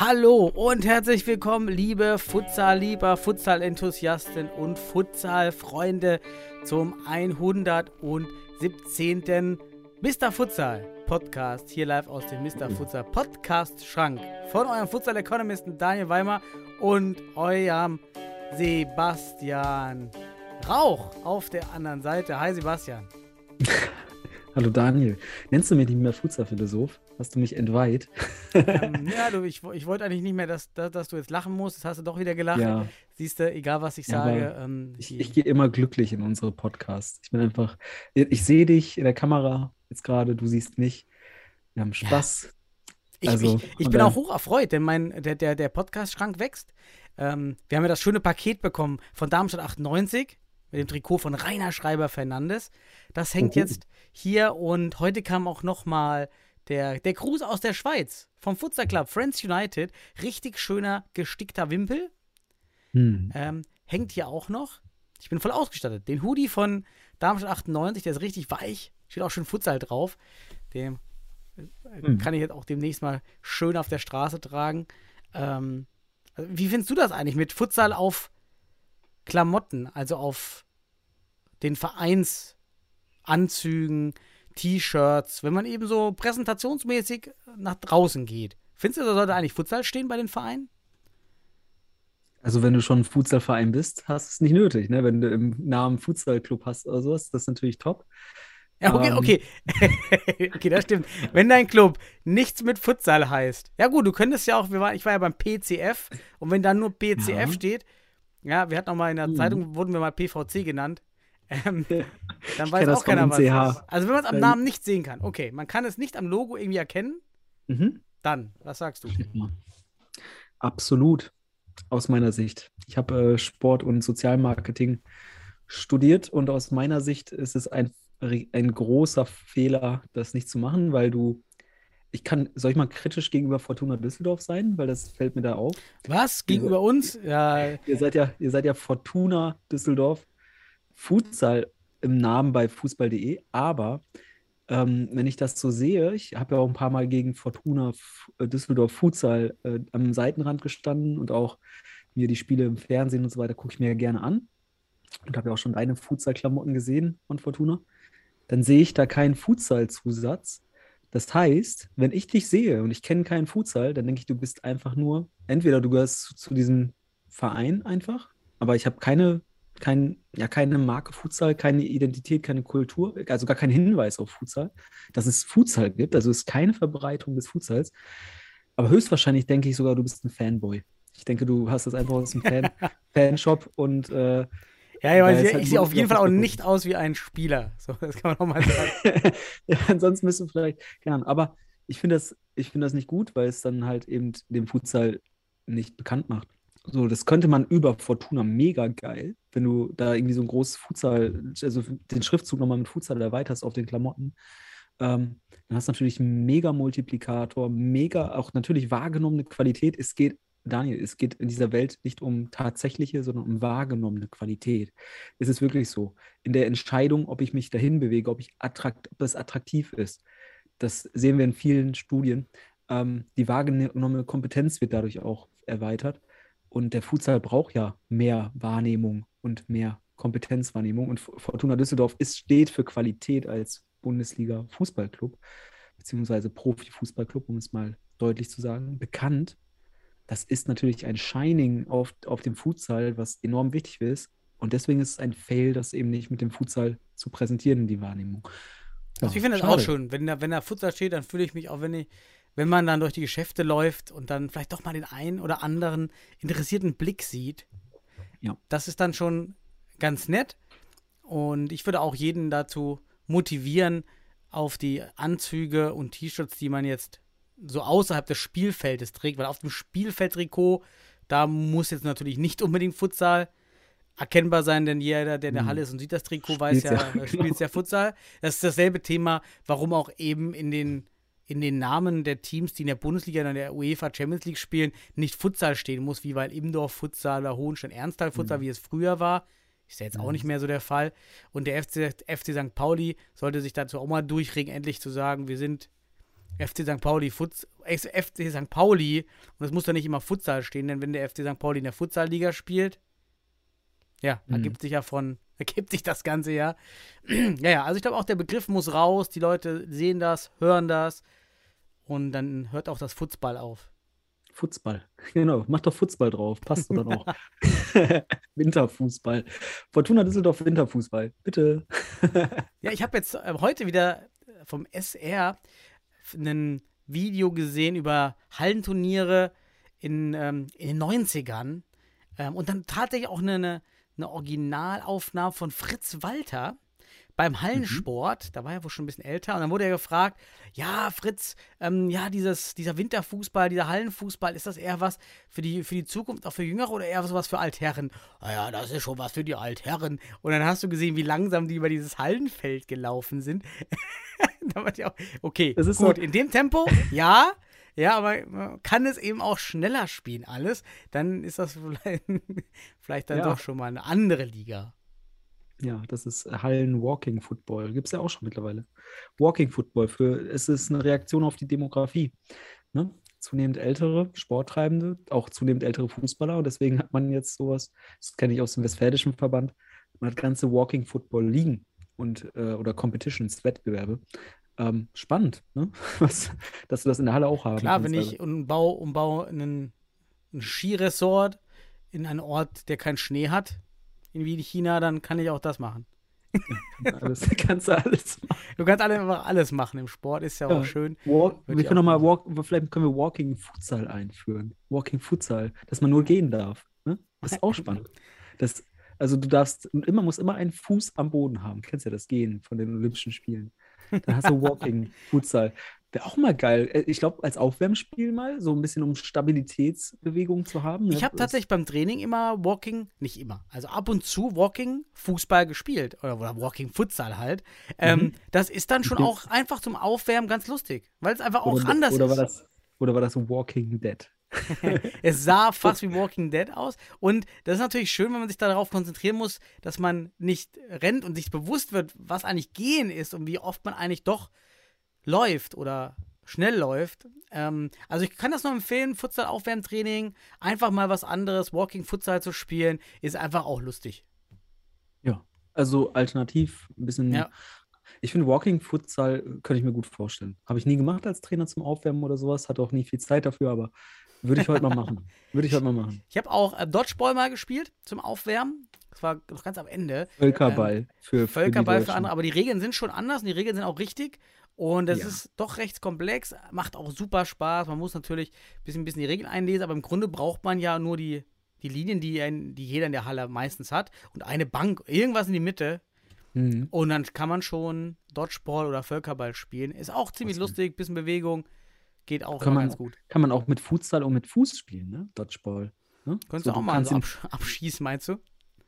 Hallo und herzlich willkommen, liebe Futsal-Lieber, Futsal-Enthusiasten und Futsal-Freunde zum 117. Mr. Futsal Podcast hier live aus dem Mr. Futsal Podcast Schrank von eurem Futsal Economisten Daniel Weimer und eurem Sebastian Rauch auf der anderen Seite. Hi Sebastian. Hallo Daniel. Nennst du mich nicht mehr Futsal-Philosoph? Hast du mich entweiht? ähm, ja, du, ich, ich wollte eigentlich nicht mehr, dass, dass, dass du jetzt lachen musst. Das hast du doch wieder gelacht. Ja, Siehst du, egal was ich Ja, sage. ähm, ich, ich gehe immer glücklich in unsere Podcasts. Ich bin einfach, ich, ich sehe dich in der Kamera jetzt gerade, du siehst mich. Wir haben Spaß. Ich, Also, ich, ich bin auch hoch erfreut, denn mein, der, der, der Podcast-Schrank wächst. Ähm, wir haben ja das schöne Paket bekommen von Darmstadt 98 mit dem Trikot von Rainer Schreiber Fernandes. Das hängt Oh. jetzt hier und heute kam auch noch mal der, der Gruß aus der Schweiz vom Futsal Club Friends United. Richtig schöner gestickter Wimpel. Hm. Ähm, hängt hier auch noch. Ich bin voll ausgestattet. Den Hoodie von Darmstadt 98, der ist richtig weich. Steht auch schön Futsal drauf. Den äh, Hm. kann ich jetzt auch demnächst mal schön auf der Straße tragen. Ähm, wie findest du das eigentlich mit Futsal auf Klamotten, also auf den Vereinsanzügen, T-Shirts, wenn man eben so präsentationsmäßig nach draußen geht? Findest du, da sollte eigentlich Futsal stehen bei den Vereinen? Also wenn du schon ein Futsalverein bist, hast du es nicht nötig. Ne? Wenn du im Namen Futsalclub hast oder sowas, das ist natürlich top. Ja, okay, Ähm. okay. okay, das stimmt. Wenn dein Club nichts mit Futsal heißt. Ja, gut, du könntest ja auch, wir waren, ich war ja beim PCF und wenn da nur PCF Ja. steht, ja, wir hatten auch mal in der Mhm. Zeitung, wurden wir mal PVC genannt. Ähm, dann weiß auch keiner, was ist. Also, wenn man es am Ähm. Namen nicht sehen kann. Okay, man kann es nicht am Logo irgendwie erkennen, Mhm. dann, was sagst du? Absolut, aus meiner Sicht. Ich habe äh, Sport und Sozialmarketing studiert und aus meiner Sicht ist es ein, ein großer Fehler, das nicht zu machen, weil du, ich kann, soll ich mal kritisch gegenüber Fortuna Düsseldorf sein, weil das fällt mir da auf. Was? Gegenüber uns? Ja, Ihr seid ja, ihr seid ja Fortuna Düsseldorf, Futsal im Namen bei fußball.de, aber ähm, wenn ich das so sehe, ich habe ja auch ein paar Mal gegen Fortuna äh, Düsseldorf Futsal äh, am Seitenrand gestanden und auch mir die Spiele im Fernsehen und so weiter gucke ich mir ja gerne an und habe ja auch schon deine Futsal-Klamotten gesehen von Fortuna. Dann sehe ich da keinen Futsal-Zusatz. Das heißt, wenn ich dich sehe und ich kenne keinen Futsal, dann denke ich, du bist einfach nur, entweder du gehörst zu, zu diesem Verein einfach, aber ich habe keine, kein, ja, keine Marke Futsal, keine Identität, keine Kultur, also gar keinen Hinweis auf Futsal, dass es Futsal gibt. Also es ist keine Verbreitung des Futsals. Aber höchstwahrscheinlich denke ich sogar, du bist ein Fanboy. Ich denke, du hast das einfach aus dem Fan, Fanshop und äh, ja, ja, ich, halt ich sehe auf jeden Fall auch nicht aus wie ein Spieler. So, das kann man auch mal sagen. ja, ansonsten müsst du vielleicht, keine Ahnung, aber ich finde das, ich finde das nicht gut, weil es dann halt eben den Futsal nicht bekannt macht. So, das könnte man über Fortuna mega geil, wenn du da irgendwie so ein großes Futsal, also den Schriftzug nochmal mit Futsal erweiterst auf den Klamotten. Ähm, dann hast du natürlich einen mega Multiplikator, mega auch natürlich wahrgenommene Qualität. Es geht, Daniel, es geht in dieser Welt nicht um tatsächliche, sondern um wahrgenommene Qualität. Es ist wirklich so. In der Entscheidung, ob ich mich dahin bewege, ob ich attrakt, ob das attraktiv ist. Das sehen wir in vielen Studien. Ähm, die wahrgenommene Kompetenz wird dadurch auch erweitert. Und der Futsal braucht ja mehr Wahrnehmung und mehr Kompetenzwahrnehmung. Und Fortuna Düsseldorf ist, steht für Qualität als Bundesliga-Fußballclub, beziehungsweise Profi-Fußballclub, um es mal deutlich zu sagen, bekannt. Das ist natürlich ein Shining auf, auf dem Futsal, was enorm wichtig ist. Und deswegen ist es ein Fail, das eben nicht mit dem Futsal zu präsentieren, die Wahrnehmung. Also ich Ja, finde das auch schön. Wenn da, wenn da Futsal steht, dann fühle ich mich auch, wenn ich, wenn man dann durch die Geschäfte läuft und dann vielleicht doch mal den einen oder anderen interessierten Blick sieht. Ja. Das ist dann schon ganz nett. Und ich würde auch jeden dazu motivieren, auf die Anzüge und T-Shirts, die man jetzt so außerhalb des Spielfeldes trägt, weil auf dem Spielfeldtrikot, da muss jetzt natürlich nicht unbedingt Futsal erkennbar sein, denn jeder, der in der Hm. Halle ist und sieht das Trikot, weiß Spielt's ja, ja, äh, spielt ja Futsal. Das ist dasselbe Thema, warum auch eben in den, in den Namen der Teams, die in der Bundesliga und in der UEFA Champions League spielen, nicht Futsal stehen muss, wie weil Imdorf Futsal oder Hohenstein Ernsthal Futsal, wie es früher war. Ist ja jetzt auch nicht mehr so der Fall. Und der FC, FC St. Pauli sollte sich dazu auch mal durchregen, endlich zu sagen, wir sind FC St. Pauli, Futs FC St. Pauli. Und es muss doch nicht immer Futsal stehen, denn wenn der FC St. Pauli in der Futsalliga spielt, ja, Mhm. ergibt sich ja von, ergibt sich das Ganze ja. ja, ja, also ich glaube auch, der Begriff muss raus, die Leute sehen das, hören das und dann hört auch das Futsball auf. Fußball. Genau, mach doch Fußball drauf. Passt doch dann auch. Winterfußball. Fortuna Düsseldorf Winterfußball. Bitte. Ja, ich habe jetzt äh, heute wieder vom SR ein Video gesehen über Hallenturniere in, ähm, in den 90ern ähm, und dann tatsächlich auch eine, eine, eine Originalaufnahme von Fritz Walter beim Hallensport, da war er wohl schon ein bisschen älter, und dann wurde er gefragt, ja, Fritz, ähm, ja, dieses, dieser Winterfußball, dieser Hallenfußball, ist das eher was für die, für die Zukunft, auch für Jüngere oder eher sowas für Altherren? Naja, das ist schon was für die Altherren. Und dann hast du gesehen, wie langsam die über dieses Hallenfeld gelaufen sind. da war ich auch, okay, Das ist gut, so- in dem Tempo, ja, ja, aber man kann es eben auch schneller spielen, alles, dann ist das vielleicht, vielleicht dann Ja. doch schon mal eine andere Liga. Ja, das ist Hallen Walking Football. Gibt es ja auch schon mittlerweile. Walking Football für, es ist eine Reaktion auf die Demografie. Ne? Zunehmend ältere Sporttreibende, auch zunehmend ältere Fußballer. Und deswegen hat man jetzt sowas, das kenne ich aus dem Westfälischen Verband, man hat ganze Walking Football liegen und äh, oder Competitions, Wettbewerbe. Ähm, spannend, ne? Was, dass du das in der Halle auch haben Klar, kannst. wenn ich umbau, umbau einen, ein Skiresort in einen Ort, der keinen Schnee hat, in wie China, dann kann ich auch das machen. Alles, kannst du alles machen. Du kannst alle, einfach alles machen im Sport, ist ja, Ja. auch schön. Walk, wir können auch noch mal walk, vielleicht können wir Walking Futsal einführen. Walking Futsal, dass man nur gehen darf. Ne? Das ist auch spannend. Das, also du darfst immer muss immer einen Fuß am Boden haben. Kennst ja das Gehen von den Olympischen Spielen. Dann hast du Walking Futsal. Wäre auch mal geil. Äh, Ich glaube, als Aufwärmspiel mal, so ein bisschen um Stabilitätsbewegung zu haben. ne? Ich habe tatsächlich beim Training immer Walking, nicht immer, also ab und zu Walking Fußball gespielt oder, oder Walking Futsal halt. Ähm, das ist dann schon Mhm. Auch einfach zum Aufwärmen ganz lustig, weil es einfach auch oder, anders oder ist. War das, oder war das Walking Dead? Es sah fast wie Walking Dead aus. Und das ist natürlich schön, wenn man sich darauf konzentrieren muss, dass man nicht rennt und sich bewusst wird, was eigentlich gehen ist und wie oft man eigentlich doch läuft oder schnell läuft. Ähm, also ich kann das nur empfehlen, Futsal-Aufwärmtraining, einfach mal was anderes, Walking Futsal zu spielen, ist einfach auch lustig. Ja, also alternativ ein bisschen. Ja. Ich finde, Walking Futsal äh, könnte ich mir gut vorstellen. Habe ich nie gemacht als Trainer zum Aufwärmen oder sowas, hatte auch nie viel Zeit dafür, aber würde ich heute mal machen. Würde ich heute mal machen. Ich habe auch äh, Dodgeball mal gespielt zum Aufwärmen. Das war noch ganz am Ende. Völkerball für, für Völkerball für Deutschen. andere, aber die Regeln sind schon anders und die Regeln sind auch richtig. Und das Ja. ist doch recht komplex, macht auch super Spaß. Man muss natürlich ein bisschen, ein bisschen die Regeln einlesen, aber im Grunde braucht man ja nur die, die Linien, die, ein, die jeder in der Halle meistens hat und eine Bank, irgendwas in die Mitte. Mhm. Und dann kann man schon Dodgeball oder Völkerball spielen. Ist auch ziemlich Awesome. lustig, bisschen Bewegung, geht auch Kann man- ganz gut. Kann man auch mit Futsal und mit Fuß spielen, ne? Dodgeball. Ne? Könntest So, du auch mal kannst so ihn- absch abschießen, meinst du?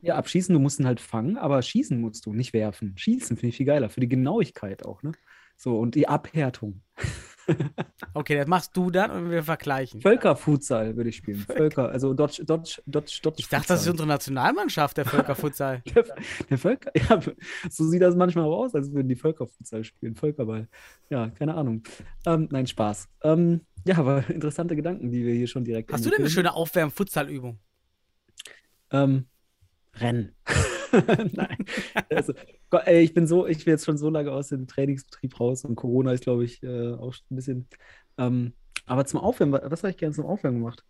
Ja, abschießen, du musst ihn halt fangen, aber schießen musst du, nicht werfen. Schießen finde ich viel geiler, für die Genauigkeit auch, ne? So, und die Abhärtung. Okay, das machst du dann und wir vergleichen. Völkerfutsal würde ich spielen. Völker, also Dodge, Dodge, Dodge, Dodge. Ich dachte, das ist Futsal. unsere Nationalmannschaft, der Völkerfutsal. Der, der Völker, ja, so sieht das manchmal auch aus, als würden die Völkerfutsal spielen, Völkerball. Ja, keine Ahnung. Ähm, nein, Spaß. Ähm, ja, aber interessante Gedanken, die wir hier schon direkt Hast du denn eine schöne Aufwärm-Futsal-Übung? Ähm, Rennen. Nein. Also, Gott, ey, ich bin so, ich bin jetzt schon so lange aus dem Trainingsbetrieb raus und Corona ist, glaube ich, äh, auch ein bisschen. Ähm, aber zum Aufwärmen, wa- was habe ich gerne zum Aufwärmen gemacht?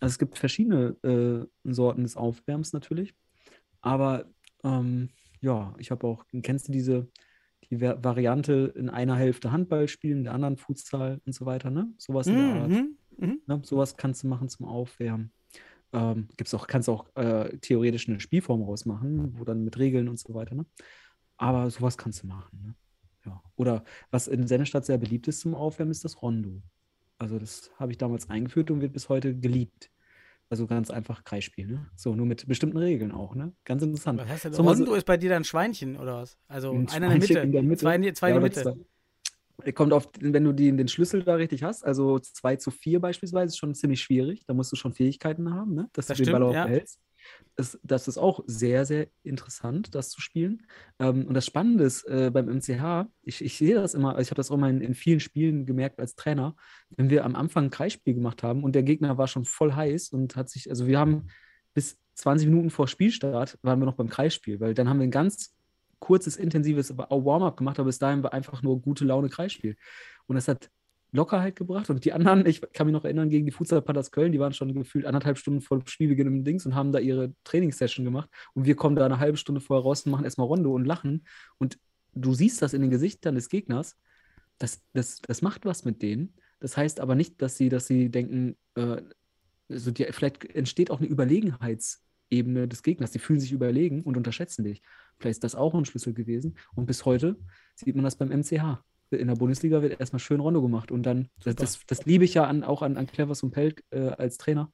Also es gibt verschiedene äh, Sorten des Aufwärms natürlich. Aber ähm, ja, ich habe auch, kennst du diese die Va- Variante in einer Hälfte Handball spielen, in der anderen Futsal und so weiter, ne? Sowas in der Art. Mhm. Mhm. Ne? Sowas kannst du machen zum Aufwärmen. Ähm, gibt's auch, kannst auch äh, theoretisch eine Spielform rausmachen, wo dann mit Regeln und so weiter, ne? Aber sowas kannst du machen, ne? Ja. Oder was in Sennestadt sehr beliebt ist zum Aufwärmen, ist das Rondo. Also das habe ich damals eingeführt und wird bis heute geliebt. Also ganz einfach Kreisspiel, ne? So, nur mit bestimmten Regeln auch, ne? Ganz interessant. Was heißt denn? So, mal so- Rondo ist bei dir dann Schweinchen oder was? Also Ein einer in der Mitte. in der Mitte. Zwei, zwei Ja, in oder Mitte. Kommt auf, wenn du die, den Schlüssel da richtig hast, also 2 zu 4 beispielsweise, ist schon ziemlich schwierig. Da musst du schon Fähigkeiten haben, ne? dass Das du den Ball stimmt, auch ja. behältst. Das, das ist auch sehr, sehr interessant, das zu spielen. Ähm, und das Spannende ist äh, beim MCH, ich, ich sehe das immer, also ich habe das auch mal in, in vielen Spielen gemerkt als Trainer, wenn wir am Anfang ein Kreisspiel gemacht haben und der Gegner war schon voll heiß und hat sich, also wir haben bis 20 Minuten vor Spielstart waren wir noch beim Kreisspiel, weil dann haben wir ein ganz kurzes, intensives Warm-up gemacht, aber bis dahin war einfach nur gute Laune Kreisspiel. Und das hat Lockerheit gebracht. Und die anderen, ich kann mich noch erinnern, gegen die Futsal Panthers Köln, die waren schon gefühlt anderthalb Stunden vor Spielbeginn im Dings und haben da ihre Trainingssession gemacht. Und wir kommen da eine halbe Stunde vorher raus und machen erstmal Rondo und lachen. Und du siehst das in den Gesichtern des Gegners. Das, das, das macht was mit denen. Das heißt aber nicht, dass sie, dass sie denken, äh, also die, vielleicht entsteht auch eine Überlegenheitsebene des Gegners. Die fühlen sich überlegen und unterschätzen dich. Vielleicht ist das auch ein Schlüssel gewesen. Und bis heute sieht man das beim MCH. In der Bundesliga wird erstmal schön Rondo gemacht. Und dann, das, das, das liebe ich ja an, auch an, an Clevers und Pelk äh, als Trainer,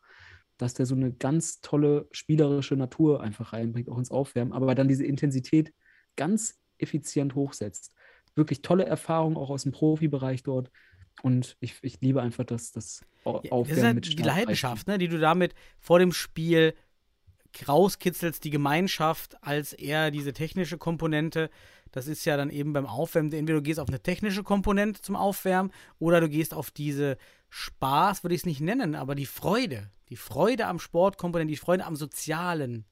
dass der so eine ganz tolle spielerische Natur einfach reinbringt, auch ins Aufwärmen, aber dann diese Intensität ganz effizient hochsetzt. Wirklich tolle Erfahrung auch aus dem Profibereich dort. Und ich, ich liebe einfach das, das Au- Ja, Aufwärmen das ist halt mit die Startreifen. Leidenschaft, ne, die du damit vor dem Spiel rauskitzelst, die Gemeinschaft als eher diese technische Komponente. Das ist ja dann eben beim Aufwärmen, entweder du gehst auf eine technische Komponente zum Aufwärmen oder du gehst auf diese Spaß, würde ich es nicht nennen, aber die Freude, die Freude am Sportkomponente, die Freude am Sozialen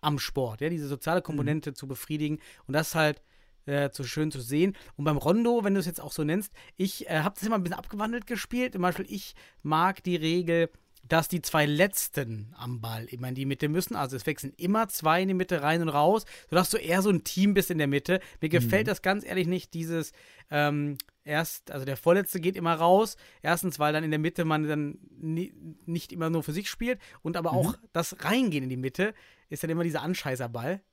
am Sport, ja, diese soziale Komponente zu befriedigen und das halt äh, so schön zu sehen. Und beim Rondo, wenn du es jetzt auch so nennst, ich äh, habe das immer ein bisschen abgewandelt gespielt. Zum Beispiel, ich mag die Regel, dass die zwei Letzten am Ball immer in die Mitte müssen. Also es wechseln immer zwei in die Mitte rein und raus, sodass du eher so ein Team bist in der Mitte. Mir gefällt das ganz ehrlich nicht, dieses ähm, erst, also der Vorletzte geht immer raus. Erstens, weil dann in der Mitte man dann ni nicht immer nur für sich spielt und aber auch das Reingehen in die Mitte ist dann immer dieser Anscheißerball.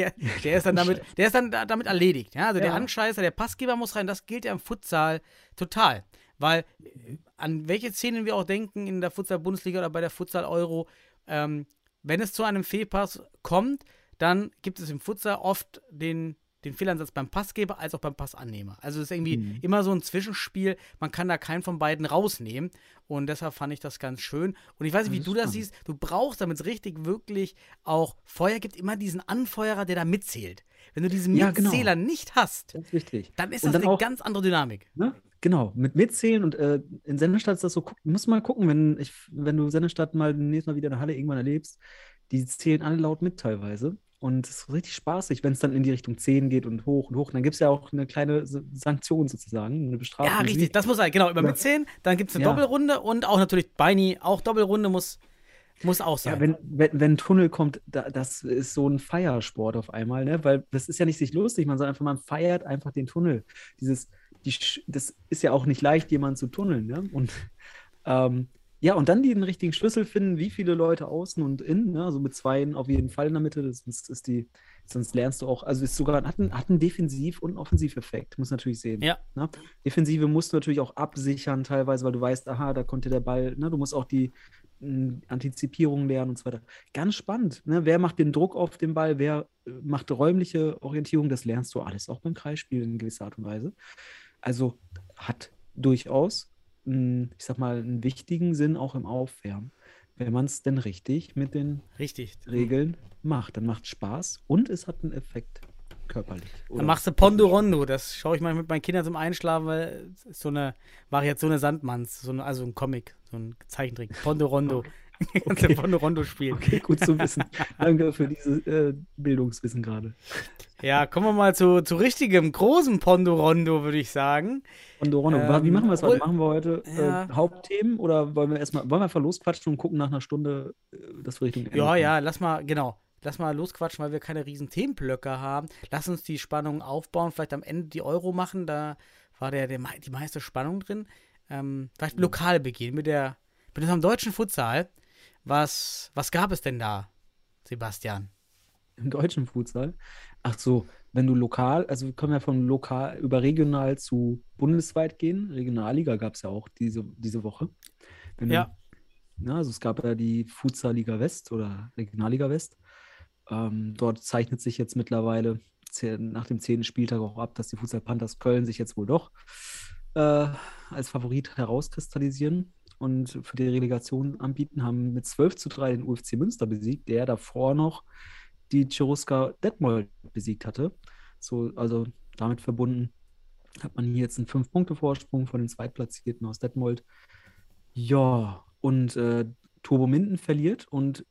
Ja, der ist dann damit, der ist dann da, damit erledigt. Ja? Also der Ja. Anscheißer, der Passgeber muss rein, das gilt ja im Futsal total. Weil äh, an welche Szenen wir auch denken in der Futsal-Bundesliga oder bei der Futsal-Euro, ähm, wenn es zu einem Fehlpass kommt, dann gibt es im Futsal oft den, den Fehlansatz beim Passgeber als auch beim Passannehmer. Also es ist irgendwie Mhm. immer so ein Zwischenspiel, man kann da keinen von beiden rausnehmen und deshalb fand ich das ganz schön. Und ich weiß nicht, wie Das du ist das siehst, du brauchst, damit es richtig wirklich auch Feuer gibt, immer diesen Anfeuerer, der da mitzählt. Wenn du diesen Ja, genau. Mitzähler nicht hast, ist dann ist das dann eine auch- ganz andere Dynamik. Ne? Genau, mit Mitzählen und äh, in Sennestadt ist das so, guck, musst mal gucken, wenn, ich, wenn du Sennestadt mal nächstes Mal wieder in der Halle irgendwann erlebst, die zählen alle laut mit teilweise. Und es ist richtig spaßig, wenn es dann in die Richtung 10 geht und hoch und hoch. Und dann gibt es ja auch eine kleine Sanktion sozusagen, eine Bestrafung. Ja, richtig, das muss sein. Genau, über Ja. Mitzählen, dann gibt es eine Ja. Doppelrunde und auch natürlich Beini, auch Doppelrunde muss, muss auch sein. Ja, wenn, wenn, wenn ein Tunnel kommt, da, das ist so ein Feiersport auf einmal, ne? Weil das ist ja nicht sich lustig, man sagt einfach, man feiert einfach den Tunnel. Dieses, die, das ist ja auch nicht leicht, jemanden zu tunneln, ne? Und ähm, ja, und dann den richtigen Schlüssel finden, wie viele Leute außen und innen, ne? Also mit zweien auf jeden Fall in der Mitte, sonst ist die, sonst lernst du auch, also ist sogar, hat einen, hat einen Defensiv- und einen Offensiveffekt, muss natürlich sehen. Ja. Ne? Defensive musst du natürlich auch absichern teilweise, weil du weißt, aha, da konnte der Ball, ne? Du musst auch die mh, Antizipierung lernen und so weiter. Ganz spannend. Ne? Wer macht den Druck auf den Ball? Wer äh, macht räumliche Orientierung? Das lernst du alles auch beim Kreisspiel in gewisser Art und Weise. Also hat durchaus, ich sag mal, einen wichtigen Sinn auch im Aufwärmen. Wenn man es denn richtig mit den Richtig. Regeln macht, dann macht es Spaß und es hat einen Effekt körperlich. Dann machst du Pondo Rondo. Das schaue ich mal mit meinen Kindern zum Einschlafen, weil es ist so eine Variation des Sandmanns, so eine, also ein Comic, so ein Zeichentrick. Pondo Rondo. Kannst du Pondo Rondo spielen. Okay, gut zu wissen. Danke für dieses äh, Bildungswissen gerade. Ja, kommen wir mal zu, zu richtigem, großen Pondo Rondo, würde ich sagen. Und Rondo, Ähm, wie machen wir es heute? Machen wir heute Ja. äh, Hauptthemen oder wollen wir erstmal, wollen wir einfach losquatschen und gucken nach einer Stunde, äh, dass wir Richtung Ende Ja, ja, lass mal, genau. Lass mal losquatschen, weil wir keine riesen Themenblöcke haben. Lass uns die Spannung aufbauen, vielleicht am Ende die Euro machen. Da war der, der die meiste Spannung drin. Ähm, vielleicht lokal beginnen mit der mit unserem deutschen Futsal. Was, was gab es denn da, Sebastian? Im deutschen Futsal. Ach so, wenn du lokal, also wir können ja von lokal über regional zu bundesweit gehen. Regionalliga gab es ja auch diese, diese Woche. Wenn Ja. du Ne? Also es gab ja die Futsal Liga West oder Regionalliga West. Ähm, dort zeichnet sich jetzt mittlerweile nach dem zehnten Spieltag auch ab, dass die Futsal Panthers Köln sich jetzt wohl doch äh, als Favorit herauskristallisieren und für die Relegation anbieten, haben mit 12 zu 3 den UFC Münster besiegt, der davor noch die Cheruska Detmold besiegt hatte. So, also damit verbunden hat man hier jetzt einen 5-Punkte-Vorsprung von den Zweitplatzierten aus Detmold. Ja, und äh, Turbo Minden verliert und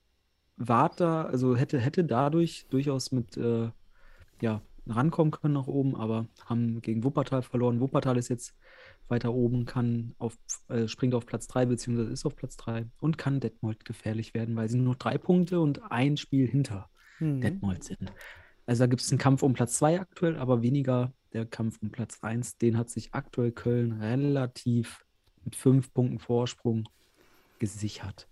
war da, also hätte, hätte dadurch durchaus mit äh, ja, rankommen können nach oben, aber haben gegen Wuppertal verloren. Wuppertal ist jetzt weiter oben, kann auf, äh, springt auf Platz 3, beziehungsweise ist auf Platz 3 und kann Detmold gefährlich werden, weil sie nur noch drei Punkte und ein Spiel hinter Mhm. Detmold sind. Also da gibt es einen Kampf um Platz 2 aktuell, aber weniger der Kampf um Platz 1. Den hat sich aktuell Köln relativ mit fünf Punkten Vorsprung gesichert.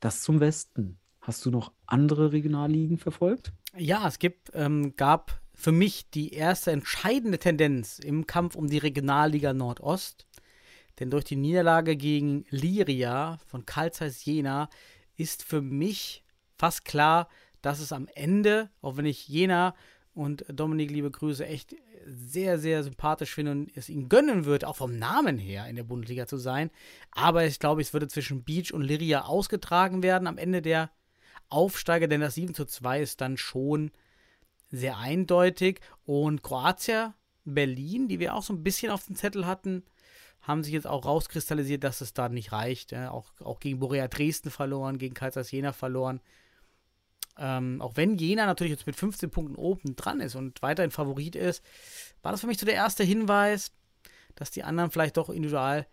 Das zum Westen. Hast du noch andere Regionalligen verfolgt? Ja, es gibt, ähm, gab für mich die erste entscheidende Tendenz im Kampf um die Regionalliga Nordost. Denn durch die Niederlage gegen Liria von Karl Zeiss Jena ist für mich fast klar, dass es am Ende, auch wenn ich Jena und Dominik, liebe Grüße, echt sehr, sehr sympathisch finde und es ihm gönnen wird, auch vom Namen her in der Bundesliga zu sein. Aber ich glaube, es würde zwischen Beach und Liria ausgetragen werden am Ende der Aufsteiger, denn das 7 zu 2 ist dann schon sehr eindeutig. Und Kroatia, Berlin, die wir auch so ein bisschen auf dem Zettel hatten, haben sich jetzt auch rauskristallisiert, dass es da nicht reicht. Auch, auch gegen Borea Dresden verloren, gegen Kaisers Jena verloren. Ähm, auch wenn Jena natürlich jetzt mit 15 Punkten oben dran ist und weiterhin Favorit ist, war das für mich so der erste Hinweis, dass die anderen vielleicht doch individual,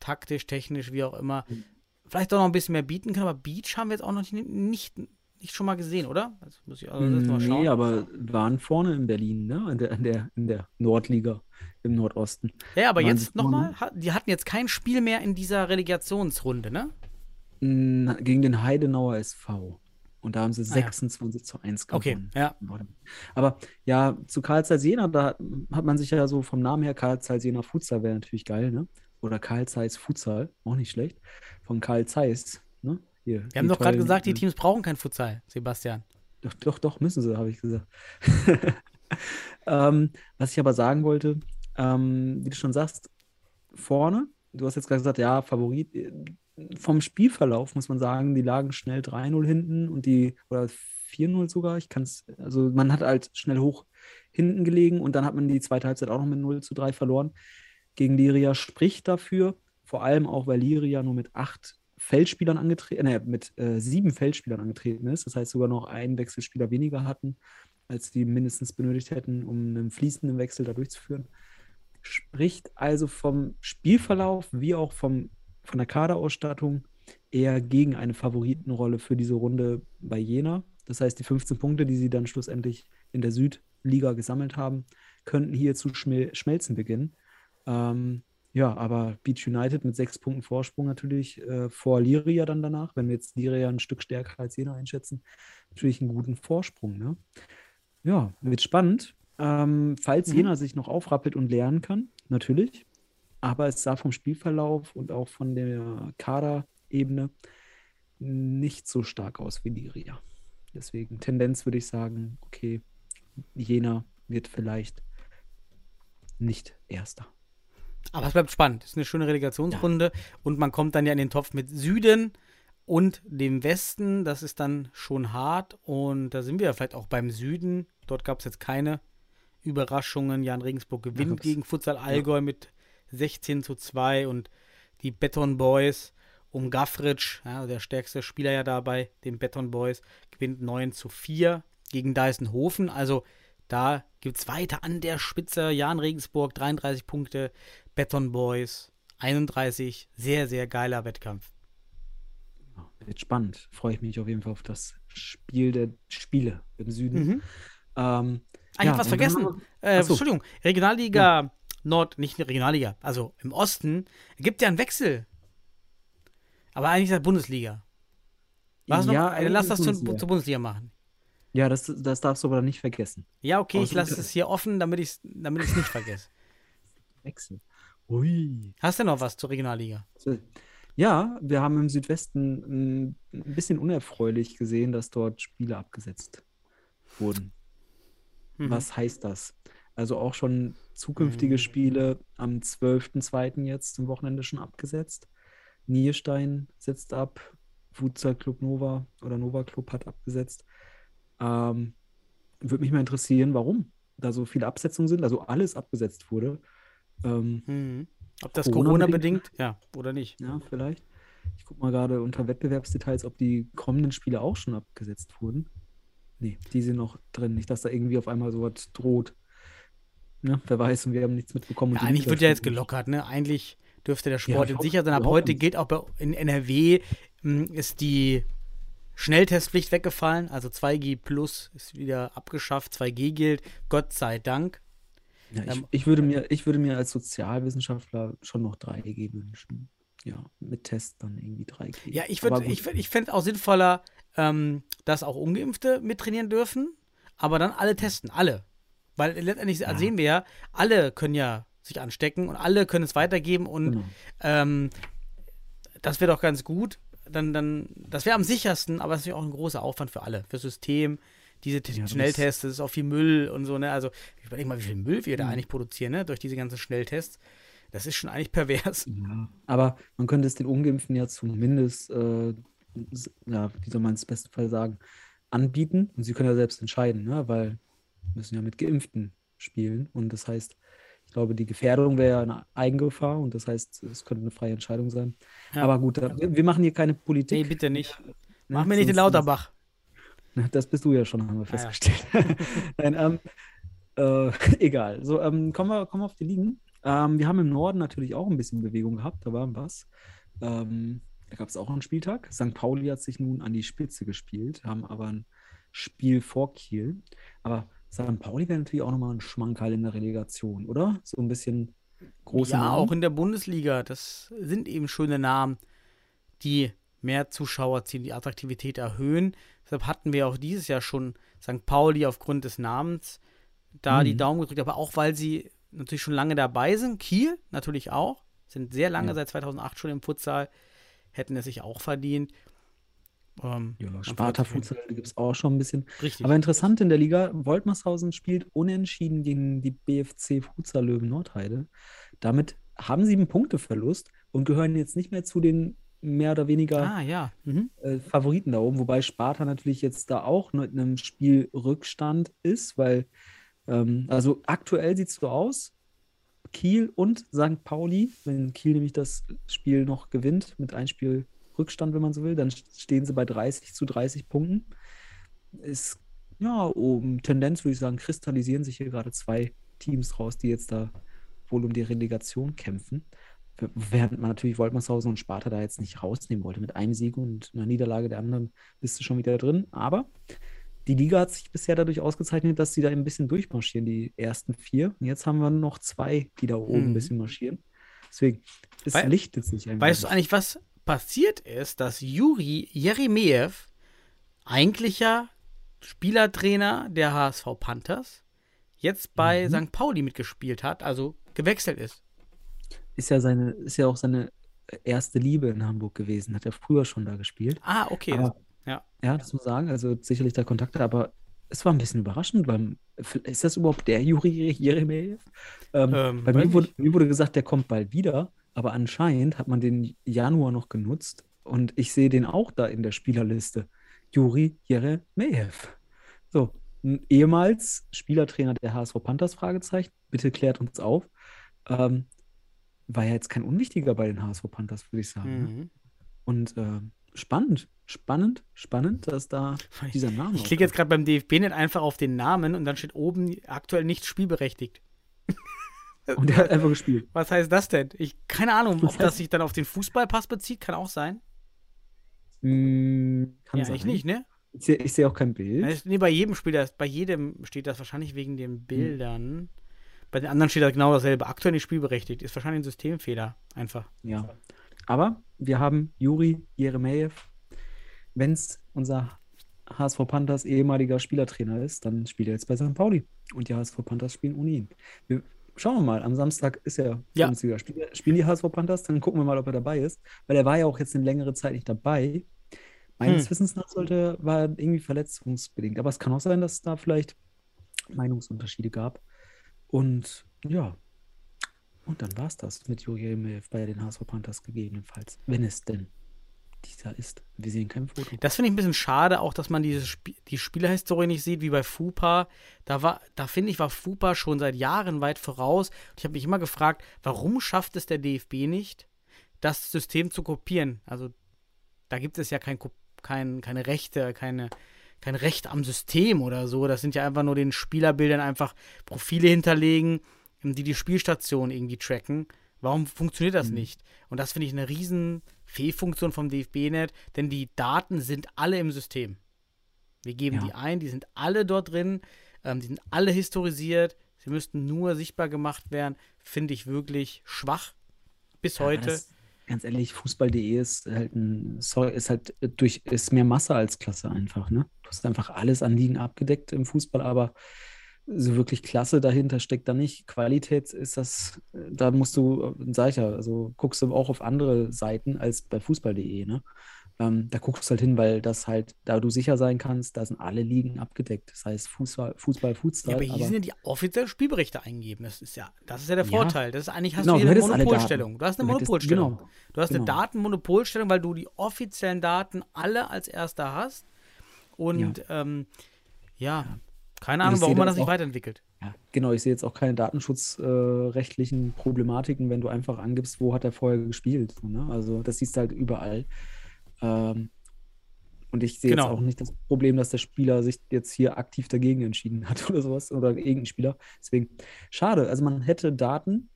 taktisch, technisch, wie auch immer, vielleicht doch noch ein bisschen mehr bieten können. Aber Beach haben wir jetzt auch noch nicht, nicht, nicht schon mal gesehen, oder? Also muss ich also mal schauen. Nee, aber waren vorne in Berlin, ne? In der, in der, in der Nordliga im Nordosten. Ja, aber Waren jetzt nochmal, die hatten jetzt kein Spiel mehr in dieser Relegationsrunde, ne? Mm, Gegen den Heidenauer SV. Und da haben sie Ah, ja. 26 zu 1 Okay, gewonnen. ja. Aber ja, zu Karl Zeiss Jena, da hat man sich ja so vom Namen her, Karl Zeiss Jena Futsal wäre natürlich geil, ne? Oder Karl Zeiss Futsal, auch nicht schlecht. Von Karl Zeiss, ne? Hier, Wir haben doch gerade gesagt, die äh, Teams brauchen kein Futsal, Sebastian. Doch, doch, doch, müssen sie, habe ich gesagt. ähm, was ich aber sagen wollte, ähm, wie du schon sagst, vorne, du hast jetzt gerade gesagt, ja, Favorit. Vom Spielverlauf muss man sagen, die lagen schnell 3-0 hinten und die, oder 4-0 sogar, ich kann es, also man hat halt schnell hoch hinten gelegen und dann hat man die zweite Halbzeit auch noch mit 0 zu 3 verloren. Gegen Liria spricht dafür, vor allem auch, weil Liria nur mit acht Feldspielern angetreten, äh, mit äh, sieben Feldspielern angetreten ist. Das heißt, sogar noch einen Wechselspieler weniger hatten, als die mindestens benötigt hätten, um einen fließenden Wechsel da durchzuführen. Spricht also vom Spielverlauf wie auch vom, von der Kaderausstattung eher gegen eine Favoritenrolle für diese Runde bei Jena. Das heißt, die 15 Punkte, die sie dann schlussendlich in der Südliga gesammelt haben, könnten hier zu schmel schmelzen beginnen. Ähm, ja, aber Beach United mit sechs Punkten Vorsprung natürlich äh, vor Liria dann danach, wenn wir jetzt Liria ein Stück stärker als Jena einschätzen, natürlich einen guten Vorsprung. Ne? Ja, wird spannend. Ähm, falls Mhm. Jena sich noch aufrappelt und lernen kann, natürlich. Aber es sah vom Spielverlauf und auch von der Kaderebene nicht so stark aus wie Liria. Deswegen Tendenz würde ich sagen, okay, Jena wird vielleicht nicht Erster. Aber es bleibt spannend. Es ist eine schöne Relegationsrunde und man kommt dann ja in den Topf mit Süden und dem Westen. Das ist dann schon hart und da sind wir ja vielleicht auch beim Süden. Dort gab es jetzt keine Überraschungen. Jan Regensburg gewinnt gegen Futsal Allgäu mit 16 zu 2 und die Beton Boys um Gaffritsch, ja, der stärkste Spieler ja da bei den Beton Boys, gewinnt 9 zu 4 gegen Deisenhofen. Also da gibt es weiter an der Spitze. Jan Regensburg 33 Punkte, Beton Boys 31. Sehr, sehr geiler Wettkampf. Ja, wird spannend. Freue ich mich auf jeden Fall auf das Spiel der Spiele im Süden. Mhm. Ähm, Ah, ich ja, hab was vergessen. Äh. Entschuldigung, Regionalliga Nord, nicht Regionalliga, also im Osten, gibt ja einen Wechsel. Aber eigentlich ist das Bundesliga. Was Ja, noch? Lass das zur, Bundesliga. zur Bundesliga machen. Ja, das, das darfst du aber nicht vergessen. Ja, okay, ich Außer- lasse es hier offen, damit ich es damit ich's nicht vergesse. Wechsel. Ui. Hast du noch was zur Regionalliga? Ja, wir haben im Südwesten mm, ein bisschen unerfreulich gesehen, dass dort Spiele abgesetzt wurden. Mhm. Was heißt das? Also auch schon zukünftige Mhm. Spiele am 12.02. jetzt zum Wochenende schon abgesetzt. Nierstein setzt ab, Futsal Club Nova oder Nova Club hat abgesetzt. Ähm, würde mich mal interessieren, warum da so viele Absetzungen sind, also alles abgesetzt wurde. Ähm, Mhm. Ob das Corona-bedingt? Corona-bedingt, ja, oder nicht. ja, vielleicht. Ich gucke mal gerade unter Wettbewerbsdetails, ob die kommenden Spiele auch schon abgesetzt wurden. Nee, die sind noch drin. Nicht, dass da irgendwie auf einmal sowas droht. Ne? Wer weiß, und wir haben nichts mitbekommen. Ja, eigentlich wird ja jetzt gelockert, ne? Eigentlich dürfte der Sport hoffe- sicher sein. Ab heute gilt auch bei, in NRW m, ist die Schnelltestpflicht weggefallen. Also 2G plus ist wieder abgeschafft. 2G gilt, Gott sei Dank. Ja, ich, Ähm, ich, würde mir, ich würde mir als Sozialwissenschaftler schon noch 3G wünschen. Ja, mit Test dann irgendwie 3G. Ja, ich gut. ich, würd- ich fände es auch sinnvoller, ähm, dass auch Ungeimpfte mittrainieren dürfen, aber dann alle testen, alle. Weil letztendlich Ja. sehen wir ja, alle können ja sich anstecken und alle können es weitergeben und Genau. ähm, das wäre doch ganz gut. Dann, dann, das wäre am sichersten, aber es ist ja auch ein großer Aufwand für alle, fürs System. Diese Ja, Schnelltests, das ist auch viel Müll und so, ne? Also, ich überlege mal, wie viel Müll wir da Mhm. eigentlich produzieren, ne? Durch diese ganzen Schnelltests. Das ist schon eigentlich pervers. Ja, aber man könnte es den Ungeimpften ja zumindest, äh, ja, wie soll man es im besten Fall sagen, anbieten. Und sie können ja selbst entscheiden, ne? weil müssen ja mit Geimpften spielen. Und das heißt, ich glaube, die Gefährdung wäre ja eine Eigengefahr und das heißt, es könnte eine freie Entscheidung sein. Ja. Aber gut, wir machen hier keine Politik. Nee, bitte nicht. ne? Mach mir nicht den Lauterbach. Das bist du ja schon, haben wir Ah, ja. festgestellt. Nein, ähm, äh, egal. So, ähm, kommen wir, kommen wir auf die Ligen. Ähm, wir haben im Norden natürlich auch ein bisschen Bewegung gehabt, da war was. Ähm, da gab es auch einen Spieltag. St. Pauli hat sich nun an die Spitze gespielt, haben aber ein Spiel vor Kiel. Aber St. Pauli wäre natürlich auch nochmal ein Schmankerl in der Relegation, oder? So ein bisschen große Ja, Namen. auch in der Bundesliga. Das sind eben schöne Namen, die mehr Zuschauer ziehen, die Attraktivität erhöhen. Deshalb hatten wir auch dieses Jahr schon St. Pauli aufgrund des Namens da die Mhm. Daumen gedrückt, aber auch weil sie natürlich schon lange dabei sind. Kiel natürlich auch, sind sehr lange, Ja. seit 2008 schon im Futsal, hätten es sich auch verdient. Ähm, Ja, Sparta. Futsal gibt es auch schon ein bisschen. Richtig. Aber interessant in der Liga, Woltmershausen spielt unentschieden gegen die BFC Futsal Löwen Nordheide. Damit haben sie einen Punkteverlust und gehören jetzt nicht mehr zu den mehr oder weniger ah, ja. Mhm. äh, Favoriten da oben, wobei Sparta natürlich jetzt da auch mit einem Spielrückstand ist, weil ähm, also aktuell sieht es so aus, Kiel und St. Pauli, wenn Kiel nämlich das Spiel noch gewinnt, mit ein Spiel Rückstand, wenn man so will, dann stehen sie bei 30 zu 30 Punkten. Ist, ja, um Tendenz würde ich sagen, kristallisieren sich hier gerade zwei Teams raus, die jetzt da wohl um die Relegation kämpfen. Während man natürlich Woltmershausen und Sparta da jetzt nicht rausnehmen wollte. Mit einem Sieg und einer Niederlage der anderen bist du schon wieder drin. Aber die Liga hat sich bisher dadurch ausgezeichnet, dass sie da ein bisschen durchmarschieren, die ersten vier. Und jetzt haben wir noch zwei, die da oben ein Mhm. bisschen marschieren. Deswegen, es Wei- lichtet sich ein Weißt du eigentlich, was passiert ist, dass Juri Jeremejew, eigentlicher Spielertrainer der HSV Panthers, jetzt bei Mhm. St. Pauli mitgespielt hat, also gewechselt ist? Ist ja seine, ist ja auch seine erste Liebe in Hamburg gewesen. Hat er früher schon da gespielt. Ah, okay. Aber- ja. Ja, das muss ich sagen. Also sicherlich da Kontakte, aber es war ein bisschen überraschend, weil ist das überhaupt der Juri Jeremejew? Ähm, Ähm, bei mir wurde, mir wurde gesagt, der kommt bald wieder, aber anscheinend hat man den Januar noch genutzt und ich sehe den auch da in der Spielerliste. Juri Jeremejew. So, ehemals Spielertrainer der HSV Panthers, Fragezeichen. Bitte klärt uns auf. Ähm, war ja jetzt kein Unwichtiger bei den HSV Panthers, würde ich sagen. ne? Mhm. Und äh, spannend, spannend, spannend, dass da dieser Name Ich klicke jetzt gerade beim DFB nicht einfach auf den Namen und dann steht oben aktuell nicht spielberechtigt. Aufkommt. Und der hat einfach gespielt. Was heißt das denn? Ich keine Ahnung, ob das sich dann auf den Fußballpass bezieht, kann auch sein. Mm, kann ja, sein. ich nicht, ne? Ich sehe seh auch kein Bild. Also, nee, bei jedem Spieler, bei jedem steht das wahrscheinlich wegen den Bildern. Bei den anderen steht da genau dasselbe. Aktuell nicht spielberechtigt. Ist wahrscheinlich ein Systemfehler. Einfach. Ja. Aber wir haben Juri Jeremejew. Wenn es unser HSV Panthers ehemaliger Spielertrainer ist, dann spielt er jetzt bei St. Pauli. Und die HSV Panthers spielen ohne ihn. Wir, schauen wir mal. Am Samstag ist er Ja. Bundesliga. Spiel, spielen die HSV Panthers, dann gucken wir mal, ob er dabei ist. Weil er war ja auch jetzt eine längere Zeit nicht dabei. Meines Hm. Wissens nach sollte, war er irgendwie verletzungsbedingt. Aber es kann auch sein, dass es da vielleicht Meinungsunterschiede gab. Und ja. Und dann war es das mit Juri Jeremejew bei den HSV Panthers gegebenenfalls. Wenn es denn dieser ist. Wir sehen kein Foto. Das finde ich ein bisschen schade, auch dass man diese Sp die Spielerhistorie nicht sieht, wie bei FUPA. Da war, da finde ich, war FUPA schon seit Jahren weit voraus. Und ich habe mich immer gefragt, warum schafft es der DFB nicht, das System zu kopieren? Also da gibt es ja kein, kein, keine Rechte, keine, kein Recht am System oder so. Das sind ja einfach nur den Spielerbildern einfach Profile hinterlegen, die die Spielstation irgendwie tracken. Warum funktioniert das nicht? Und das finde ich eine riesen Fehlfunktion vom DFB-Net, denn die Daten sind alle im System. Wir geben Ja. die ein, die sind alle dort drin, ähm, die sind alle historisiert, sie müssten nur sichtbar gemacht werden, finde ich wirklich schwach bis Ja, heute. Das, ganz ehrlich, Fußball.de ist halt ein, sorry, ist halt durch, ist mehr Masse als Klasse einfach, ne? Du hast einfach alles an Ligen abgedeckt im Fußball, aber so wirklich Klasse dahinter steckt da nicht. Qualität ist das, da musst du, sag ich ja, also guckst du auch auf andere Seiten als bei Fußball.de, ne? Ähm, da guckst du halt hin, weil das halt, da du sicher sein kannst, da sind alle Ligen abgedeckt. Das heißt Fußball, Fußball, Futsal, Ja, aber hier aber sind ja die offiziellen Spielberichte eingegeben. Das ist ja, das ist ja der Ja. Vorteil. Das ist eigentlich hast Genau, du hier eine Monopolstellung. Du hast eine Monopolstellung. genau, Du hast eine genau. Datenmonopolstellung, weil du die offiziellen Daten alle als erster hast. Und ähm, ja, keine Ahnung, warum man das nicht auch- weiterentwickelt. Ja, genau, ich sehe jetzt auch keine datenschutzrechtlichen Problematiken, wenn du einfach angibst, wo hat er vorher gespielt. Ne? Also das siehst du halt überall. Ähm, und ich sehe Genau. jetzt auch nicht das Problem, dass der Spieler sich jetzt hier aktiv dagegen entschieden hat oder sowas oder irgendein Spieler. Deswegen schade. Also man hätte Daten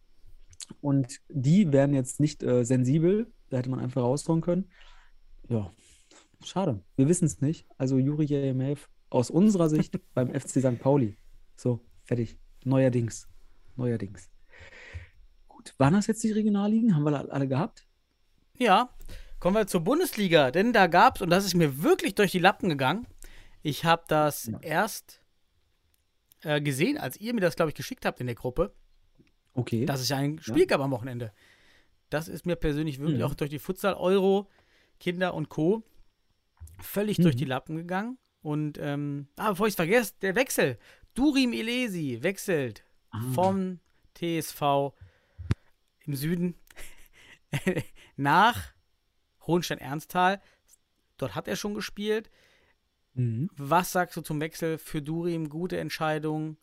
und die wären jetzt nicht äh, sensibel. Da hätte man einfach raushauen können. Ja, schade. Wir wissen es nicht. Also Juri Jeremejew aus unserer Sicht beim FC St. Pauli. So, fertig. Neuerdings. Neuerdings. Gut, waren das jetzt die Regionalligen? Haben wir alle gehabt? Ja, kommen wir zur Bundesliga, denn da gab es, und das ist mir wirklich durch die Lappen gegangen, ich habe das Ja. erst äh, gesehen, als ihr mir das, glaube ich, geschickt habt in der Gruppe, Okay. dass es ja ein Spiel gab am Wochenende. Das ist mir persönlich wirklich Mhm. auch durch die Futsal-Euro, Kinder und Co. völlig durch Mhm. die Lappen gegangen. Und, ähm, ah, bevor ich es vergesse, der Wechsel. Durim Elesi wechselt Ah. vom TSV im Süden nach Hohenstein-Ernsthal. Dort hat er schon gespielt. Mhm. Was sagst du zum Wechsel für Durim? Gute Entscheidung.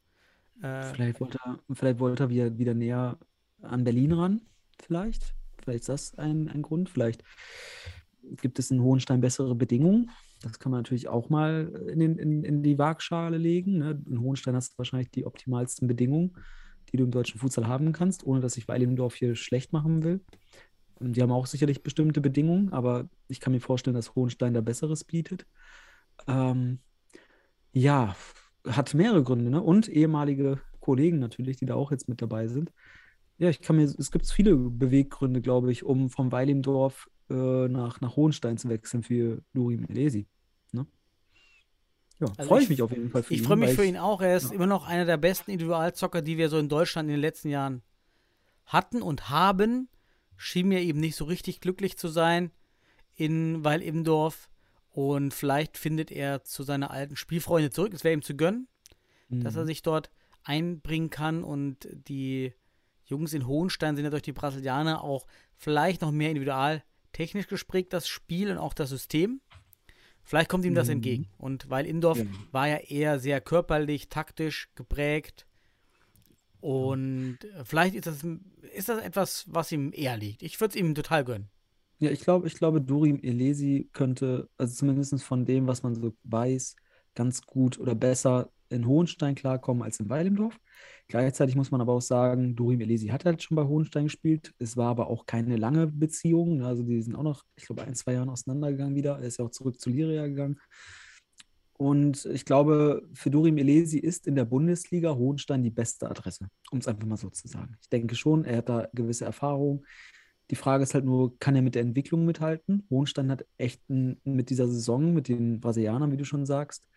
Äh, Vielleicht wollte er, vielleicht wollte er wieder, wieder näher an Berlin ran. Vielleicht. Vielleicht ist das ein, ein Grund. Vielleicht gibt es in Hohenstein bessere Bedingungen. Das kann man natürlich auch mal in, den, in, in die Waagschale legen. Ne? In Hohenstein hast du wahrscheinlich die optimalsten Bedingungen, die du im deutschen Futsal haben kannst, ohne dass ich Weilendorf hier schlecht machen will. Die haben auch sicherlich bestimmte Bedingungen, aber ich kann mir vorstellen, dass Hohenstein da Besseres bietet. Ähm, ja, hat mehrere Gründe, ne? Und ehemalige Kollegen natürlich, die da auch jetzt mit dabei sind. Ja, ich kann mir, es gibt viele Beweggründe, glaube ich, um vom Weilimdorf äh, nach, nach Hohenstein zu wechseln für Lurim Elesi. Ne? Ja, Also freue ich ich- mich auf jeden Fall für Ich ihn. freue mich weil für ich- ihn auch. Er ist ja. immer noch einer der besten Individualzocker, die wir so in Deutschland in den letzten Jahren hatten und haben. Schien mir eben nicht so richtig glücklich zu sein in Weil-Ibndorf. Und vielleicht findet er zu seiner alten Spielfreunde zurück. Es wäre ihm zu gönnen, dass er Mhm. sich dort einbringen kann. Und die Jungs in Hohenstein sind ja durch die Brasilianer auch vielleicht noch mehr individual technisch gesprägt, das Spiel und auch das System. Vielleicht kommt ihm das Mhm. entgegen. Und weil Indorf Ja. war ja eher sehr körperlich, taktisch geprägt. Und vielleicht ist das, ist das etwas, was ihm eher liegt. Ich würde es ihm total gönnen. Ja, ich glaube, ich glaube, Durim Elesi könnte, also zumindest von dem, was man so weiß, ganz gut oder besser in Hohenstein klarkommen als in Weilendorf. Gleichzeitig muss man aber auch sagen, Durim Elesi hat halt schon bei Hohenstein gespielt. Es war aber auch keine lange Beziehung. ne? Also die sind auch noch, ich glaube, ein, zwei Jahren auseinandergegangen wieder. Er ist ja auch zurück zu Liria gegangen. Und ich glaube, für Durim Elesi ist in der Bundesliga Hohenstein die beste Adresse, um es einfach mal so zu sagen. Ich denke schon, er hat da gewisse Erfahrung. Die Frage ist halt nur, kann er mit der Entwicklung mithalten? Hohenstein hat echt mit dieser Saison, mit den Brasilianern, wie du schon sagst,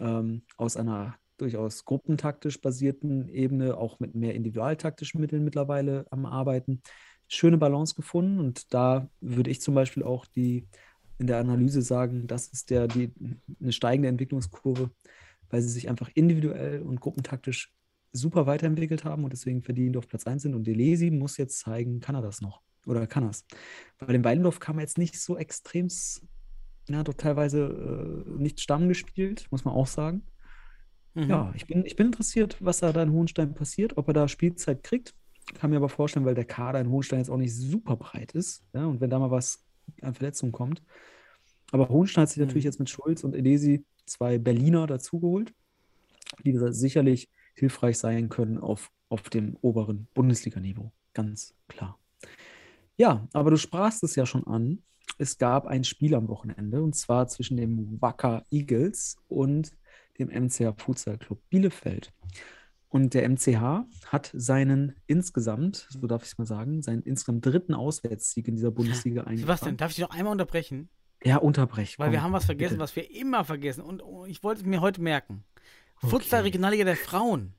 ähm, aus einer durchaus gruppentaktisch basierten Ebene auch mit mehr individualtaktischen Mitteln mittlerweile am Arbeiten schöne Balance gefunden. Und da würde ich zum Beispiel auch die in der Analyse sagen, das ist der, die, eine steigende Entwicklungskurve, weil sie sich einfach individuell und gruppentaktisch super weiterentwickelt haben und deswegen verdient auf Platz 1 sind. Und Delesi muss jetzt zeigen, kann er das noch? Oder kann er es? Bei dem Weidendorf kam er jetzt nicht so extrem, ja, doch teilweise äh, nicht Stamm gespielt, muss man auch sagen. Mhm. Ja, ich bin, ich bin interessiert, was da in Hohenstein passiert, ob er da Spielzeit kriegt. Kann mir aber vorstellen, weil der Kader in Hohenstein jetzt auch nicht super breit ist. Ja, und wenn da mal was an Verletzungen kommt. Aber Hohenstein hat sich Mhm. natürlich jetzt mit Schulz und Edesi zwei Berliner dazugeholt, die da sicherlich hilfreich sein können auf, auf dem oberen Bundesliga-Niveau. Ganz klar. Ja, aber du sprachst es ja schon an. Es gab ein Spiel am Wochenende und zwar zwischen dem Wacker Eagles und dem MCH Futsal Club Bielefeld. Und der MCH hat seinen insgesamt, so darf ich es mal sagen, seinen insgesamt dritten Auswärtssieg in dieser Bundesliga Sebastian, eingefahren. darf ich dich noch einmal unterbrechen? Ja, unterbrech. Weil komm, wir haben was vergessen, bitte. was wir immer vergessen. Und oh, ich wollte es mir heute merken. Futsal Regionalliga der Frauen.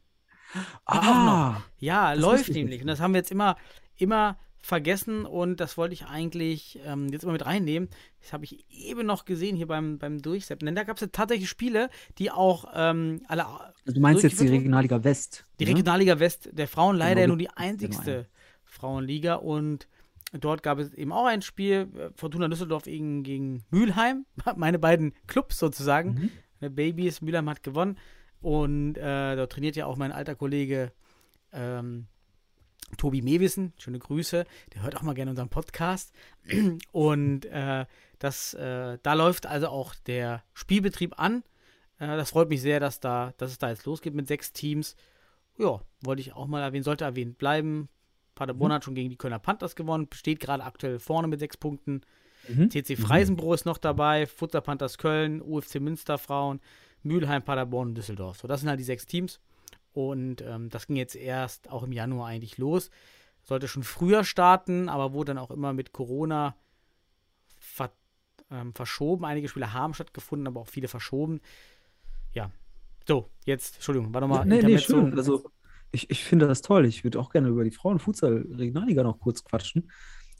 Ah, Ja, läuft nämlich. Und das haben wir jetzt immer, immer vergessen und das wollte ich eigentlich ähm, jetzt immer mit reinnehmen. Das habe ich eben noch gesehen hier beim, beim Durchsetzen. Denn da gab es ja tatsächlich Spiele, die auch ähm, alle. du meinst jetzt die. Regionalliga West. Die ne? Regionalliga West der Frauen leider Genau, ja nur die- einzigste Frauenliga und dort gab es eben auch ein Spiel, äh, Fortuna Düsseldorf gegen, gegen Mülheim, meine beiden Clubs sozusagen. Mhm. Der Babys, Mülheim hat gewonnen und äh, dort trainiert ja auch mein alter Kollege ähm, Tobi Mewissen, schöne Grüße, der hört auch mal gerne unseren Podcast und äh, das, äh, da läuft also auch der Spielbetrieb an. Äh, das freut mich sehr, dass, da, dass es da jetzt losgeht mit sechs Teams. Ja, wollte ich auch mal erwähnen, sollte erwähnt bleiben. Paderborn hat schon gegen die Kölner Panthers gewonnen, steht gerade aktuell vorne mit sechs Punkten. Mhm. TC Freisenbruch ist noch dabei, Futsal Panthers Köln, UFC Münster Frauen, Mülheim, Paderborn und Düsseldorf. So, das sind halt die sechs Teams. Und ähm, das ging jetzt erst auch im Januar eigentlich los. Sollte schon früher starten, aber wurde dann auch immer mit Corona ver ähm, verschoben. Einige Spiele haben stattgefunden, aber auch viele verschoben. Ja. So, jetzt, Entschuldigung, war nochmal nee, nee, schön. Also, ich, ich finde das toll. Ich würde auch gerne über die Frauenfutsal-Regionalliga noch kurz quatschen,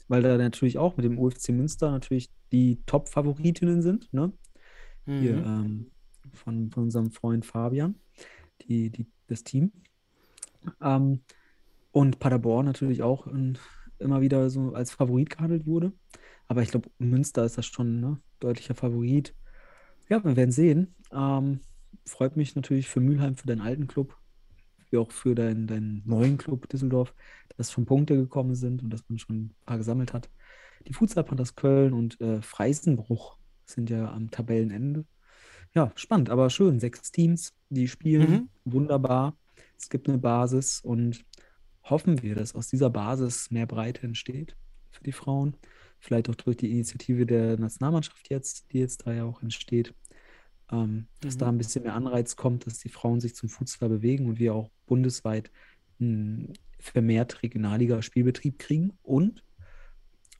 weil da natürlich auch mit dem UFC Münster natürlich die Top-Favoritinnen sind, ne? Hier Mhm. ähm, von, von unserem Freund Fabian, die, die, das Team. Ähm, und Paderborn natürlich auch in, immer wieder so als Favorit gehandelt wurde. Aber ich glaube, Münster ist das schon ne? deutlicher Favorit. Ja, wir werden sehen. Ähm, freut mich natürlich für Mülheim, für deinen alten Club, wie auch für deinen, deinen neuen Club Düsseldorf, dass schon Punkte gekommen sind und dass man schon ein paar gesammelt hat. Die Futsal Panthers Köln und äh, Freisenbruch sind ja am Tabellenende. Ja, spannend, aber schön. Sechs Teams, die spielen wunderbar. Es gibt eine Basis und hoffen wir, dass aus dieser Basis mehr Breite entsteht für die Frauen. Vielleicht auch durch die Initiative der Nationalmannschaft jetzt, die jetzt da ja auch entsteht, ähm, dass Mhm. da ein bisschen mehr Anreiz kommt, dass die Frauen sich zum Fußball bewegen und wir auch bundesweit einen vermehrt Regionalliga-Spielbetrieb kriegen und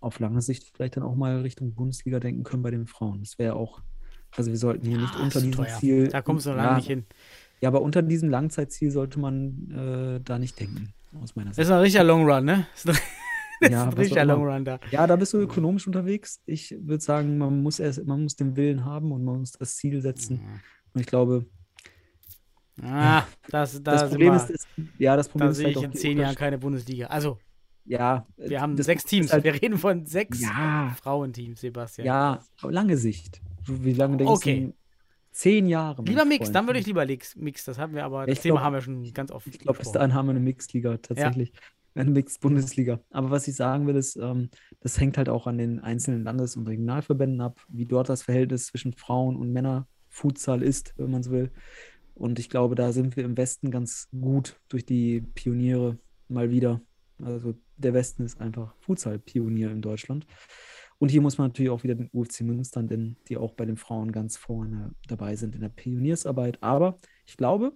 auf lange Sicht vielleicht dann auch mal Richtung Bundesliga denken können bei den Frauen. Das wäre auch, also wir sollten hier nicht Ah, unter diesem teuer. Ziel. Da kommst du noch ja, lange nicht hin. ja, aber unter diesem Langzeitziel sollte man äh, da nicht denken, aus meiner Das Sicht. ist ein richtiger Long Run, ne? Das ist ein, das Ja, ein richtiger. Long Run da. Ja, da bist du ökonomisch unterwegs. Ich würde sagen, man muss erst, man muss den Willen haben und man muss das Ziel setzen. Und ich glaube, Ah, das, da das sind Problem wir, ist, ist, ja, das Problem da ist sehe vielleicht ich auch in zehn Jahren keine Bundesliga. Also, Ja, wir haben das sechs Teams. halt- wir reden von sechs Ja. Frauenteams, Sebastian. Ja, lange Sicht. Wie lange denkst Okay. du? Zehn Jahre. Lieber Mix, Freund. dann würde ich lieber Mix. Mix, das haben wir aber, das Ich Thema glaub- haben wir schon ganz oft Ich glaube, bis dahin haben wir eine Mixed-Liga tatsächlich. Eine Mixed-Bundesliga. Aber was ich sagen will, ist, ähm, das hängt halt auch an den einzelnen Landes- und Regionalverbänden ab, wie dort das Verhältnis zwischen Frauen- und Männer-Futsal ist, wenn man so will. Und ich glaube, da sind wir im Westen ganz gut durch die Pioniere mal wieder. Also der Westen ist einfach Futsal-Pionier in Deutschland. Und hier muss man natürlich auch wieder den UFC Münster nennen, die auch bei den Frauen ganz vorne dabei sind in der Pioniersarbeit. Aber ich glaube,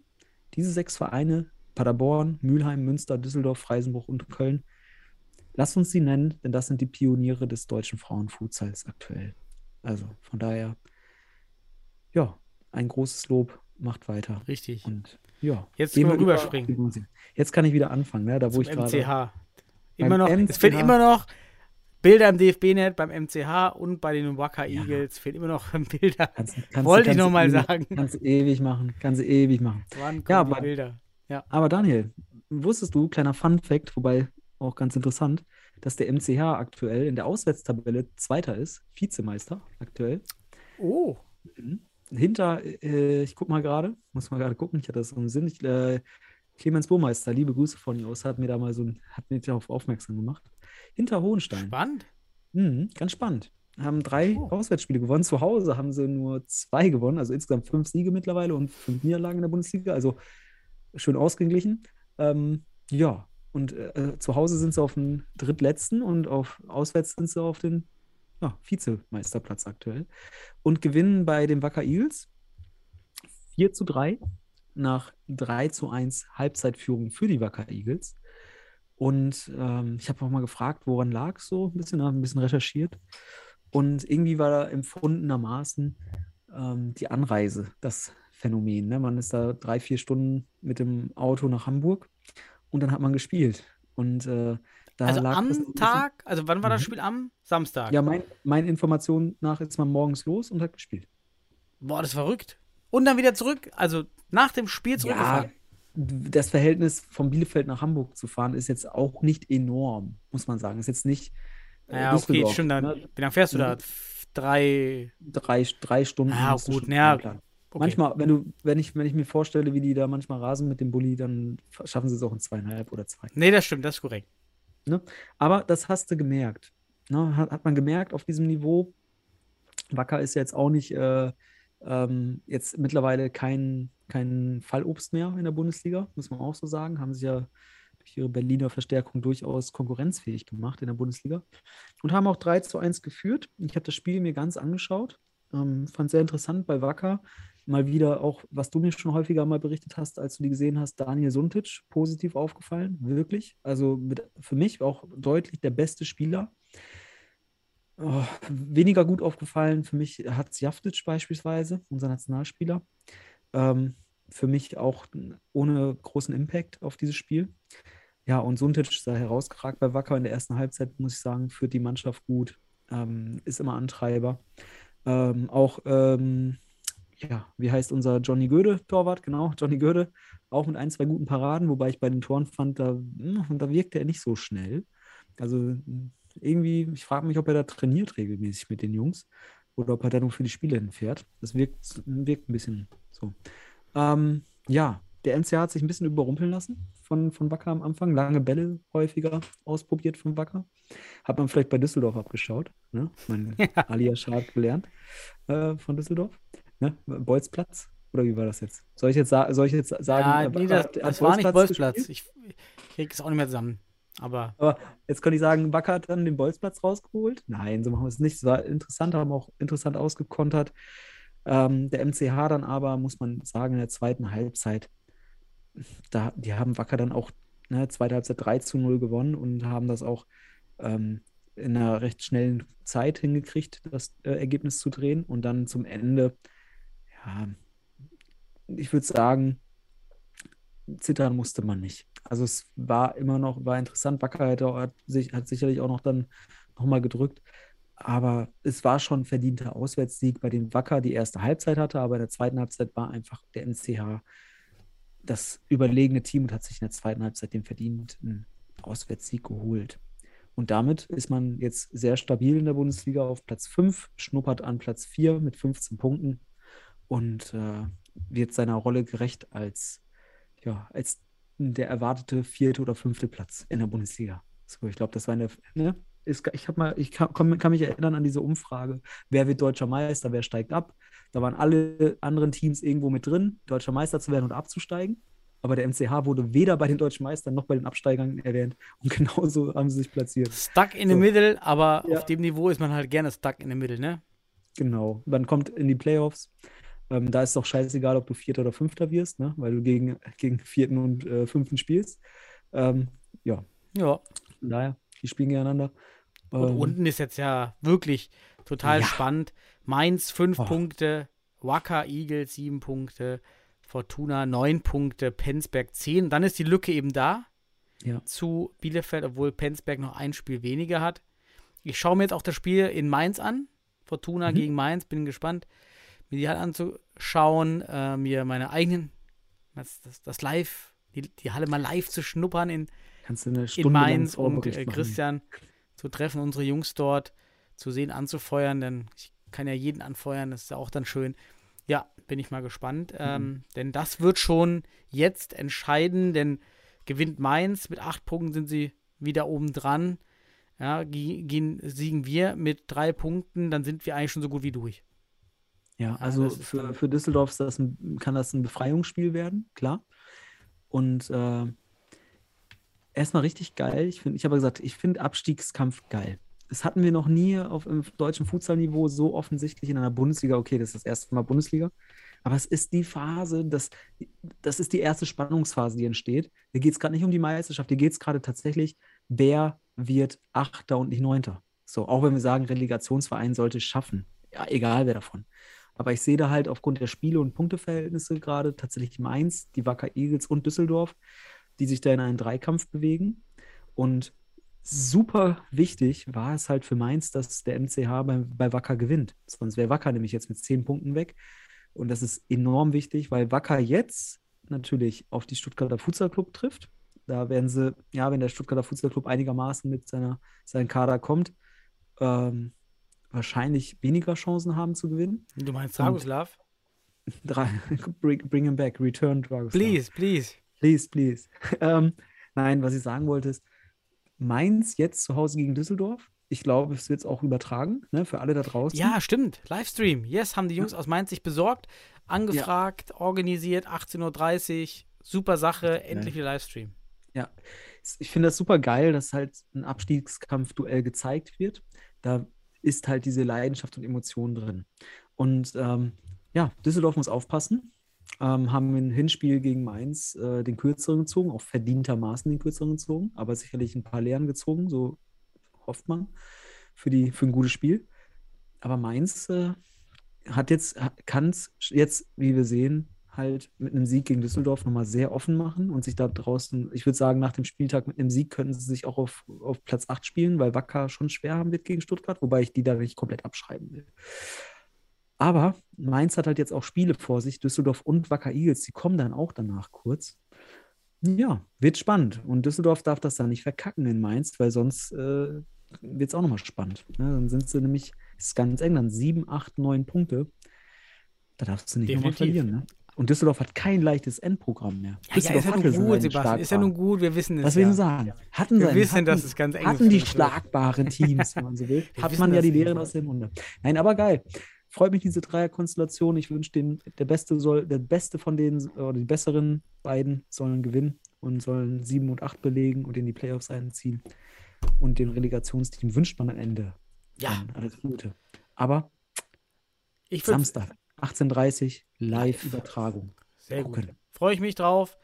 diese sechs Vereine, Paderborn, Mülheim, Münster, Düsseldorf, Freisenbruch und Köln, lass uns sie nennen, denn das sind die Pioniere des deutschen Frauenfutsals aktuell. Also von daher, ja, ein großes Lob macht weiter. Richtig. Und ja. Jetzt können wir über- rüberspringen. Jetzt kann ich wieder anfangen, ne? da wo ich Zum gerade. Immer noch, es fehlen immer noch Bilder im DFB-Net beim MCH und bei den Wacker Ja. Eagles fehlen immer noch Bilder. Kannst, kannst, Wollte ich kannst noch mal ewig- sagen. Kannst ewig machen. Kannst ewig machen. Wann Ja, aber- Bilder? Aber Daniel, wusstest du, kleiner Fun-Fact, wobei auch ganz interessant, dass der MCH aktuell in der Auswärtstabelle Zweiter ist, Vizemeister aktuell. Oh, Mhm. Hinter, äh, ich guck mal gerade, muss mal gerade gucken, ich hatte das im Sinn. Ich, äh, Clemens Burmeister, liebe Grüße von ihr aus, hat mir da mal so ein, hat mich darauf aufmerksam gemacht. Hinter Hohenstein. spannend. Mhm, ganz spannend. Haben drei Oh. Auswärtsspiele gewonnen. Zu Hause haben sie nur zwei gewonnen, also insgesamt fünf Siege mittlerweile und fünf Niederlagen in der Bundesliga. Also schön ausgeglichen. Ähm, ja, und äh, zu Hause sind sie auf dem drittletzten und auf auswärts sind sie auf den ja, Vizemeisterplatz aktuell. Und gewinnen bei den Wacker Eagles 4 zu 3 nach 3 zu 1 Halbzeitführung für die Wacker Eagles. Und ähm, ich habe auch mal gefragt, woran lag es so ein bisschen, habe ein bisschen recherchiert. Und irgendwie war da empfundenermaßen ähm, die Anreise das Phänomen. Ne? Man ist da drei, vier Stunden mit dem Auto nach Hamburg und dann hat man gespielt. Und äh, da Also lag am Tag, also wann war das Mhm. Spiel? Am Samstag. Ja, mein, meinen Informationen nach ist man morgens los und hat gespielt. Boah, das ist verrückt. Und dann wieder zurück, also nach dem Spiel Ja, zurückgefahren. das Verhältnis von Bielefeld nach Hamburg zu fahren ist jetzt auch nicht enorm, muss man sagen. Ist jetzt nicht äh, Ja, okay, stimmt. Dann, ne? Wie lange fährst du da? Mhm. Drei. drei, drei Stunden. Ah, gut, schon ja, einplanen. Okay. Manchmal, wenn du, wenn ich, wenn ich mir vorstelle, wie die da manchmal rasen mit dem Bulli, dann schaffen sie es auch in zweieinhalb oder zwei. Nee, das stimmt, das ist korrekt. Aber das hast du gemerkt. Ne? Hat, hat man gemerkt auf diesem Niveau. Wacker ist jetzt auch nicht äh, ähm, jetzt mittlerweile kein, kein Fallobst mehr in der Bundesliga, muss man auch so sagen. Haben sich ja durch ihre Berliner Verstärkung durchaus konkurrenzfähig gemacht in der Bundesliga und haben auch 3 zu 1 geführt. Ich habe das Spiel mir ganz angeschaut. Ähm, fand sehr interessant bei Wacker. Mal wieder auch, was du mir schon häufiger mal berichtet hast, als du die gesehen hast, Daniel Suntic, positiv aufgefallen, wirklich. Also mit, für mich auch deutlich der beste Spieler. Oh, weniger gut aufgefallen für mich hat Jaftic beispielsweise, unser Nationalspieler. Ähm, für mich auch ohne großen Impact auf dieses Spiel. Ja, und Suntic sah herausgeragt bei Wacker in der ersten Halbzeit, muss ich sagen, führt die Mannschaft gut, ähm, ist immer Antreiber. Ähm, auch, ähm, ja, wie heißt unser Johnny Göde, Torwart, genau, Johnny Göde, auch mit ein, zwei guten Paraden, wobei ich bei den Toren fand, da, hm, da wirkte er nicht so schnell. Also irgendwie, ich frage mich, ob er da trainiert regelmäßig mit den Jungs oder ob er da nur für die Spiele hinfährt. Das wirkt, wirkt ein bisschen so. Ähm, ja, der MCH hat sich ein bisschen überrumpeln lassen von, von Wacker am Anfang. Lange Bälle häufiger ausprobiert von Wacker. Hat man vielleicht bei Düsseldorf abgeschaut. Ne? Mein Alias Schad gelernt äh, von Düsseldorf. Ne? Bolzplatz. Oder wie war das jetzt? Soll ich jetzt, sa soll ich jetzt sagen, Ja, nee, das, das war nicht Bolzplatz? Ich, ich krieg es auch nicht mehr zusammen. Aber Aber jetzt kann ich sagen, Wacker hat dann den Bolzplatz rausgeholt. Nein, so machen wir es nicht. Es war interessant, haben auch interessant ausgekontert. Ähm, der MCH dann aber, muss man sagen, in der zweiten Halbzeit, da, die haben Wacker dann auch, ne, zweite Halbzeit 3 zu 0 gewonnen und haben das auch ähm, in einer recht schnellen Zeit hingekriegt, das äh, Ergebnis zu drehen. Und dann zum Ende, ja, ich würde sagen, zittern musste man nicht. Also es war immer noch, war interessant. Wacker hat, sich, hat sicherlich auch noch dann nochmal gedrückt. Aber es war schon ein verdienter Auswärtssieg, bei dem Wacker die erste Halbzeit hatte, aber in der zweiten Halbzeit war einfach der MCH das überlegene Team und hat sich in der zweiten Halbzeit den verdienten Auswärtssieg geholt. Und damit ist man jetzt sehr stabil in der Bundesliga auf Platz 5, schnuppert an Platz 4 mit 15 Punkten und äh, wird seiner Rolle gerecht als, ja, als der erwartete vierte oder fünfte Platz in der Bundesliga. So, ich glaube, das war eine, ne? Ist, ich habe mal, ich kann, kann mich erinnern an diese Umfrage, wer wird deutscher Meister, wer steigt ab. Da waren alle anderen Teams irgendwo mit drin, deutscher Meister zu werden und abzusteigen. Aber der MCH wurde weder bei den deutschen Meistern noch bei den Absteigern erwähnt. Und genauso haben sie sich platziert. stuck in the So. middle, aber Ja. auf dem Niveau ist man halt gerne stuck in the middle, ne? Genau. Man kommt in die Playoffs. Ähm, da ist doch scheißegal, ob du Vierter oder Fünfter wirst, ne? weil du gegen, gegen Vierten und äh, Fünften spielst. Ähm, ja, Ja. von daher, die spielen gegeneinander. Und Ähm, unten ist jetzt ja wirklich total Ja. spannend. Mainz fünf Oh. Punkte, Wacker Eagles sieben Punkte, Fortuna 9 Punkte, Penzberg 10. Dann ist die Lücke eben da Ja. zu Bielefeld, obwohl Penzberg noch ein Spiel weniger hat. Ich schaue mir jetzt auch das Spiel in Mainz an. Fortuna Mhm. gegen Mainz, bin gespannt, mir die halt anzuschauen, äh, mir meine eigenen, das, das, das Live, die, die Halle mal live zu schnuppern in, Kannst du eine in Mainz und äh. Christian zu treffen, unsere Jungs dort zu sehen, anzufeuern, denn ich kann ja jeden anfeuern, das ist ja auch dann schön. Ja, bin ich mal gespannt, Mhm. ähm, denn das wird schon jetzt entscheiden, denn gewinnt Mainz, mit acht Punkten sind sie wieder oben dran. Ja, ge- gehen, siegen wir mit drei Punkten, dann sind wir eigentlich schon so gut wie durch. Ja, also für, für Düsseldorf ist das ein, kann das ein Befreiungsspiel werden, klar. Und äh, erstmal richtig geil. Ich, find, ich habe gesagt, ich finde Abstiegskampf geil. Das hatten wir noch nie auf im deutschen Futsalniveau so offensichtlich in einer Bundesliga. Okay, das ist das erste Mal Bundesliga. Aber es ist die Phase, das, das ist die erste Spannungsphase, die entsteht. Hier geht es gerade nicht um die Meisterschaft, hier geht es gerade tatsächlich, wer wird Achter und nicht Neunter. So, auch wenn wir sagen, Relegationsverein sollte es schaffen. Ja, egal wer davon. Aber ich sehe da halt aufgrund der Spiele- und Punkteverhältnisse gerade tatsächlich Mainz, die Wacker Eagles und Düsseldorf, die sich da in einen Dreikampf bewegen. Und super wichtig war es halt für Mainz, dass der MCH bei, bei Wacker gewinnt. Sonst wäre Wacker nämlich jetzt mit zehn Punkten weg. Und das ist enorm wichtig, weil Wacker jetzt natürlich auf die Stuttgarter Futsal Club trifft. Da werden sie, ja, wenn der Stuttgarter Futsal Club einigermaßen mit seiner, seinem Kader kommt, ähm, wahrscheinlich weniger Chancen haben zu gewinnen. Du meinst Dragoslav? Drei, bring, bring him back, return Dragoslav. Please, please. Please, please. ähm, nein, was ich sagen wollte ist, Mainz jetzt zu Hause gegen Düsseldorf. Ich glaube, es wird es auch übertragen, ne, für alle da draußen. Ja, stimmt. Livestream. Yes, haben die Jungs aus Mainz sich besorgt, angefragt, organisiert, 18.30 Uhr. Super Sache, endlich wieder Livestream. Ja, ich finde das super geil, dass halt ein Abstiegskampfduell gezeigt wird. Da ist halt diese Leidenschaft und Emotion drin. Und ähm, ja, Düsseldorf muss aufpassen. Ähm, haben ein Hinspiel gegen Mainz äh, den kürzeren gezogen, auch verdientermaßen den kürzeren gezogen, aber sicherlich ein paar Lehren gezogen, so hofft man, für, die, für ein gutes Spiel. Aber Mainz äh, hat jetzt, kann es jetzt, wie wir sehen, halt mit einem Sieg gegen Düsseldorf nochmal sehr offen machen und sich da draußen, ich würde sagen, nach dem Spieltag mit einem Sieg könnten sie sich auch auf, auf Platz 8 spielen, weil Wacker schon schwer haben wird gegen Stuttgart, wobei ich die da nicht komplett abschreiben will. Aber Mainz hat halt jetzt auch Spiele vor sich, Düsseldorf und Wacker Eagles, die kommen dann auch danach kurz. Ja, wird spannend. Und Düsseldorf darf das dann nicht verkacken in Mainz, weil sonst äh, wird es auch nochmal spannend. Ne? Dann sind sie nämlich, ist ganz eng, dann 7, 8, 9 Punkte. Da darfst du nicht nochmal verlieren. Ne? Und Düsseldorf hat kein leichtes Endprogramm mehr. Ja, ja, ist ja nun gut, Sebastian. Ist ja nun gut, wir wissen es. Was will ja. sagen? Hatten Wir sie, wissen, hatten, dass es ganz eng hatten die schlagbaren Teams, wenn man so will. Wir Hat man ja die. Lehren aus dem Munde. Nein, aber geil. Freut mich diese Dreierkonstellation. Ich wünsche den, der Beste soll, der Beste von denen, oder die besseren beiden sollen gewinnen und sollen 7 und 8 belegen und in die Playoffs einziehen. Und dem Relegationsteam wünscht man am Ende Ja, alles Gute. Aber ich Samstag, 18.30 Live-Übertragung. Sehr gut. gucken. Freue ich mich drauf.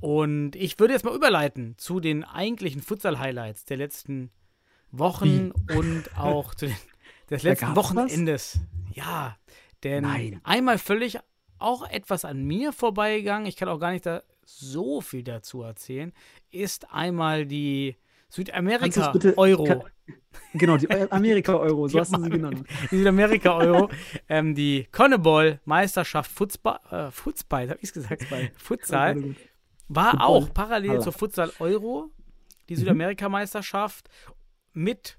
Und ich würde jetzt mal überleiten zu den eigentlichen Futsal-Highlights der letzten Wochen und auch zu den, des letzten gab's was? Wochenendes. Ja, denn Nein. einmal völlig auch etwas an mir vorbeigegangen, ich kann auch gar nicht da so viel dazu erzählen, ist einmal die Du's bitte- Südamerika-Euro. kann- Genau, die Eu- Amerika-Euro, so hast du sie genannt. Die Südamerika-Euro, ähm, die Conneball-Meisterschaft Futsball, äh, Futsball, habe ich gesagt? Futsal. War Football. auch parallel Halla. zur Futsal Euro, die Mhm. Südamerika-Meisterschaft, mit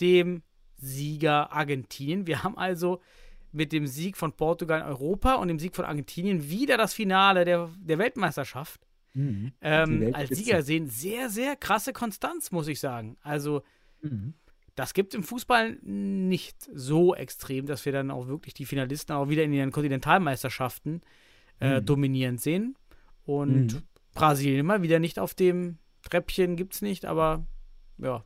dem Sieger Argentinien. Wir haben also mit dem Sieg von Portugal in Europa und dem Sieg von Argentinien wieder das Finale der, der Weltmeisterschaft Mhm. Ähm, als Sieger sehen. Sehr, sehr krasse Konstanz, muss ich sagen. Also, Mhm. das gibt im Fußball nicht so extrem, dass wir dann auch wirklich die Finalisten auch wieder in den Kontinentalmeisterschaften äh, Mhm. dominierend sehen. Und Mhm. Brasilien mal wieder nicht auf dem Treppchen, gibt es nicht, aber ja,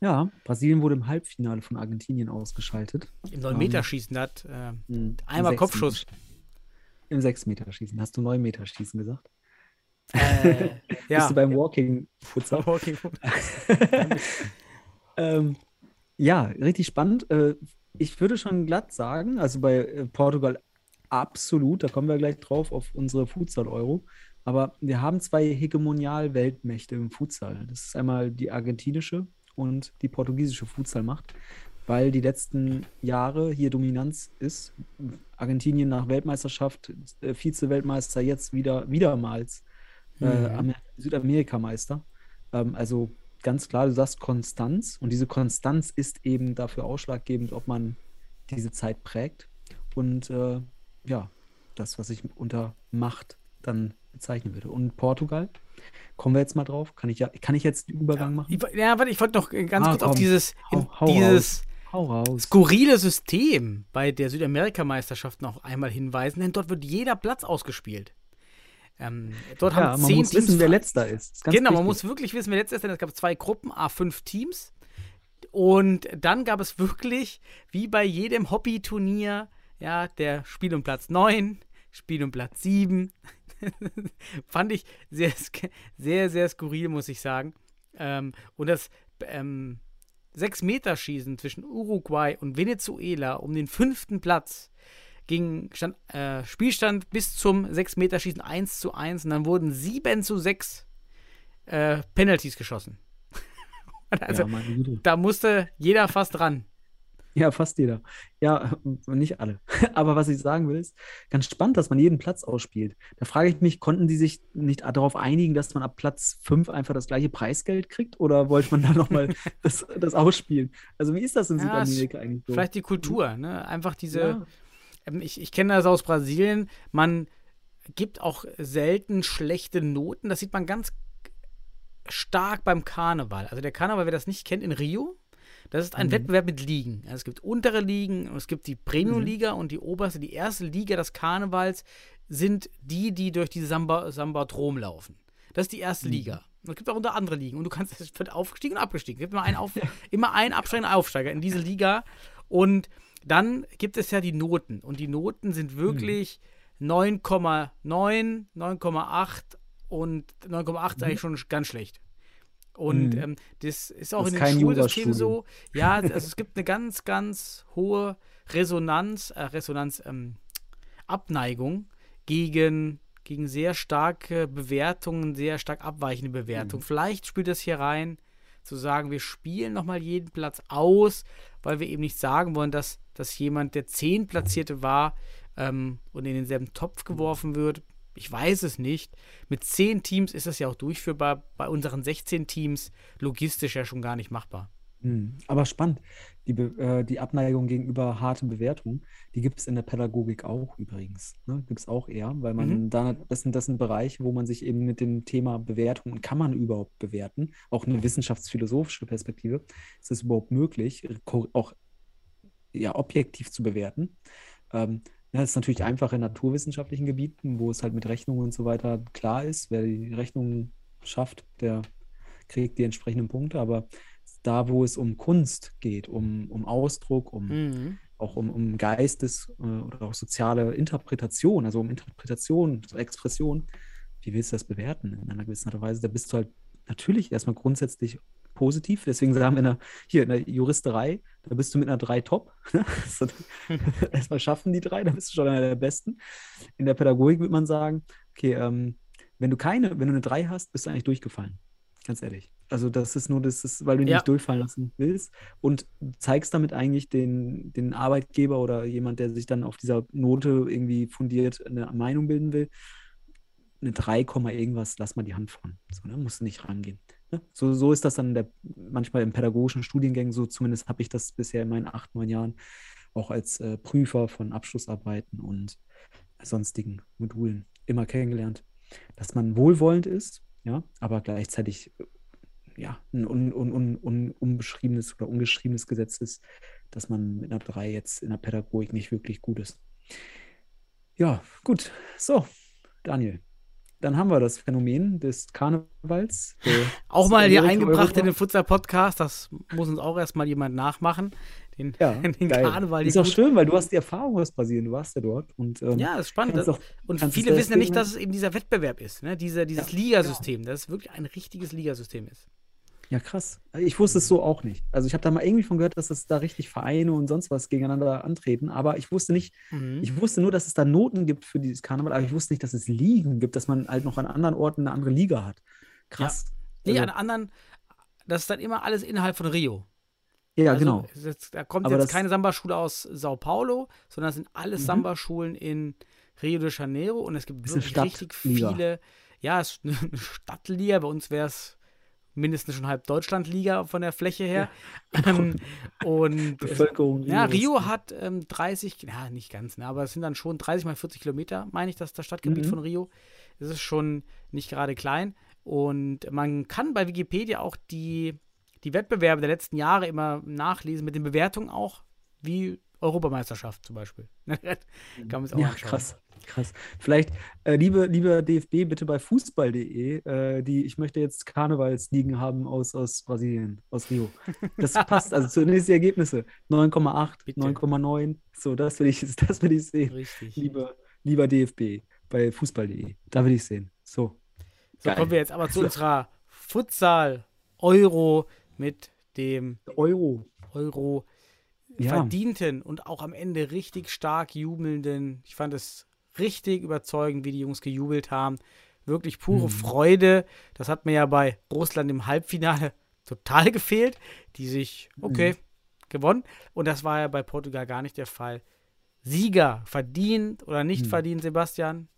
Ja, Brasilien wurde im Halbfinale von Argentinien ausgeschaltet. im 9-Meter-Schießen hat äh, Mhm. Einmal Kopfschuss. Im 6-Meter-Schießen. Hast du 9-Meter-Schießen gesagt? Äh, Bist ja. du beim Walking-Futsal? Walking- ähm, ja, richtig spannend. Äh, ich würde schon glatt sagen, also bei äh, Portugal absolut, da kommen wir gleich drauf auf unsere Futsal-Euro. Aber wir haben zwei Hegemonial-Weltmächte im Futsal. Das ist einmal die argentinische und die portugiesische Futsalmacht, weil die letzten Jahre hier Dominanz ist. Argentinien nach Weltmeisterschaft, äh, Vize-Weltmeister, jetzt wieder wiedermals Mhm. Amer- Südamerikameister. Ähm, also ganz klar, du sagst Konstanz und diese Konstanz ist eben dafür ausschlaggebend, ob man diese Zeit prägt. Und äh, ja, das, was ich unter Macht dann bezeichnen würde. Und Portugal, kommen wir jetzt mal drauf. Kann ich ja, kann ich jetzt den Übergang machen? Ja, warte, ich wollte noch äh, ganz Ah, kurz auf komm. dieses, in, Hau- hau dieses skurrile System bei der Südamerikameisterschaft noch einmal hinweisen, denn dort wird jeder Platz ausgespielt. Ähm, dort Ja, haben man zehn muss Teams wissen, wer letzter ist. Genau, man wichtig. muss wirklich wissen, wer letzter ist, denn es gab zwei Gruppen, A5 Teams. Und dann gab es wirklich, wie bei jedem Hobbyturnier, ja, der Spiel um Platz 9, Spiel um Platz 7. Fand ich sehr, sehr, sehr skurril, muss ich sagen. Ähm, und das ähm, 6-Meter-Schießen zwischen Uruguay und Venezuela um den fünften Platz ging stand, äh, Spielstand bis zum 6-Meter-Schießen 1 zu 1 und dann wurden 7 zu 6 äh, Penalties geschossen. Also ja, da musste jeder fast ran. Ja, fast jeder. Ja, nicht alle. Aber was ich sagen will, ist ganz spannend, dass man jeden Platz ausspielt. Da frage ich mich, konnten die sich nicht darauf einigen, dass man ab Platz 5 einfach das gleiche Preisgeld kriegt? Oder wollte man da nochmal das, das ausspielen? Also, wie ist das in Ja, Südamerika eigentlich so? Vielleicht die Kultur, ne? Einfach diese. Ja. Ähm, Ich, ich kenne das aus Brasilien. Man gibt auch selten schlechte Noten. Das sieht man ganz stark beim Karneval. Also der Karneval, wer das nicht kennt, in Rio, das ist ein Mhm. Wettbewerb mit Ligen. Also es gibt untere Ligen es gibt die Premium-Liga und die oberste, die erste Liga des Karnevals sind die, die durch diese Samba, Samba-Trom laufen. Das ist die erste Liga. Und es gibt auch unter andere Ligen. Und du kannst, es wird aufgestiegen und abgestiegen. Es gibt immer einen, Auf, immer einen absteigenden Aufsteiger in diese Liga. Und dann gibt es ja die Noten. Und die Noten sind wirklich 9,9, 9,8 und 9,8 ist eigentlich schon ganz schlecht. Und Mhm. ähm, das ist auch Das in den Schulsystemen so. Ja, also es gibt eine ganz, ganz hohe Resonanz, äh, Resonanz, ähm, Abneigung gegen, gegen sehr starke Bewertungen, sehr stark abweichende Bewertungen. Vielleicht spielt das hier rein, zu sagen, wir spielen nochmal jeden Platz aus, weil wir eben nicht sagen wollen, dass, dass jemand, der zehn Platzierte war ähm, und in denselben Topf geworfen wird. Ich weiß es nicht. Mit zehn Teams ist das ja auch durchführbar. Bei unseren 16 Teams logistisch ja schon gar nicht machbar. Hm, Aber spannend. Die, äh, die Abneigung gegenüber harten Bewertungen, die gibt es in der Pädagogik auch übrigens. Ne? Gibt es auch eher, weil man Mhm. da, das sind, das sind Bereiche, wo man sich eben mit dem Thema Bewertung und kann man überhaupt bewerten, auch eine wissenschaftsphilosophische Perspektive, ist es überhaupt möglich, auch ja, objektiv zu bewerten. Ähm, das ist natürlich einfach in naturwissenschaftlichen Gebieten, wo es halt mit Rechnungen und so weiter klar ist, wer die Rechnungen schafft, der kriegt die entsprechenden Punkte, aber da, wo es um Kunst geht, um, um Ausdruck, um Mhm. auch um, um Geistes- äh, oder auch soziale Interpretation, also um Interpretation, so Expression, wie willst du das bewerten in einer gewissen Art und Weise? Da bist du halt natürlich erstmal grundsätzlich positiv. Deswegen sagen wir in der, hier in der Juristerei, da bist du mit einer 3 top. Erstmal schaffen die drei, dann bist du schon einer der Besten. In der Pädagogik würde man sagen, okay, ähm, wenn du keine, wenn du eine 3 hast, bist du eigentlich durchgefallen. Ganz ehrlich. Also das ist nur, das ist, weil du ihn Ja. nicht durchfallen lassen willst und zeigst damit eigentlich den, den Arbeitgeber oder jemand, der sich dann auf dieser Note irgendwie fundiert eine Meinung bilden will, eine 3, Komma irgendwas, lass mal die Hand von. So, ne? Musst du nicht rangehen. Ne? So, so ist das dann der, manchmal in pädagogischen Studiengängen, so zumindest habe ich das bisher in meinen acht, neun Jahren auch als äh, Prüfer von Abschlussarbeiten und sonstigen Modulen immer kennengelernt, dass man wohlwollend ist, ja, aber gleichzeitig ja, ein un, un, un, un, unbeschriebenes oder ungeschriebenes Gesetz ist, dass man mit einer 3 jetzt in der Pädagogik nicht wirklich gut ist. Ja, gut. So, Daniel. Dann haben wir das Phänomen des Karnevals. Auch mal hier eingebracht in den Futsal-Podcast. Das muss uns auch erstmal jemand nachmachen. Den, Ja, den geil. Karneval. Ist auch schön, weil du hast die Erfahrung aus Brasilien, du warst ja dort. Und, ähm, Ja, ist spannend. Das, auch- und viele wissen ja nicht, dass es eben dieser Wettbewerb ist. Ne? Diese, dieses Ja. Ligasystem. Dass es wirklich ein richtiges Ligasystem ist. Ja, krass. Ich wusste es so auch nicht. Also ich habe da mal irgendwie von gehört, dass es da richtig Vereine und sonst was gegeneinander antreten, aber ich wusste nicht, Mhm. ich wusste nur, dass es da Noten gibt für dieses Karneval, aber ich wusste nicht, dass es Ligen gibt, dass man halt noch an anderen Orten eine andere Liga hat. Krass. Nee, Also- an anderen, das ist dann immer alles innerhalb von Rio. ja, Also, genau. ist- Da kommt Aber jetzt das- keine Samba-Schule aus Sao Paulo, sondern es sind alles Mhm. Samba-Schulen in Rio de Janeiro und es gibt wirklich richtig viele. Ja, es ist eine Stadtliga. Bei uns wäre es mindestens schon halb Deutschland-Liga von der Fläche her. Ähm, und es, Bevölkerung. ja. Rio hat ähm, 30, ja, nicht ganz, ne, aber es sind dann schon 30 mal 40 Kilometer, meine ich, das das Stadtgebiet Mhm. von Rio. Es ist schon nicht gerade klein. Und man kann bei Wikipedia auch die, die Wettbewerbe der letzten Jahre immer nachlesen, mit den Bewertungen auch, wie Europameisterschaft zum Beispiel. kann man es auch Ja, anschauen. krass. Krass. Vielleicht, äh, liebe, lieber DFB, bitte bei fußball.de, äh, die, ich möchte jetzt Karnevalsligen haben aus, aus Brasilien, aus Rio. Das passt, also zunächst die Ergebnisse. 9,8, Bitte. 9,9. So, das will ich, das will ich sehen. Richtig. Lieber, lieber DFB bei fußball.de. Da will ich sehen. So. So Geil. kommen wir jetzt aber zu unserer Futsal-Euro mit dem Euro. Euro Ja. verdienten und auch am Ende richtig stark jubelnden. Ich fand es richtig überzeugend, wie die Jungs gejubelt haben. Wirklich pure Mhm. Freude. Das hat mir ja bei Russland im Halbfinale total gefehlt. Die sich, okay, gewonnen. Und das war ja bei Portugal gar nicht der Fall. Sieger, verdient oder nicht Mhm. verdient, Sebastian?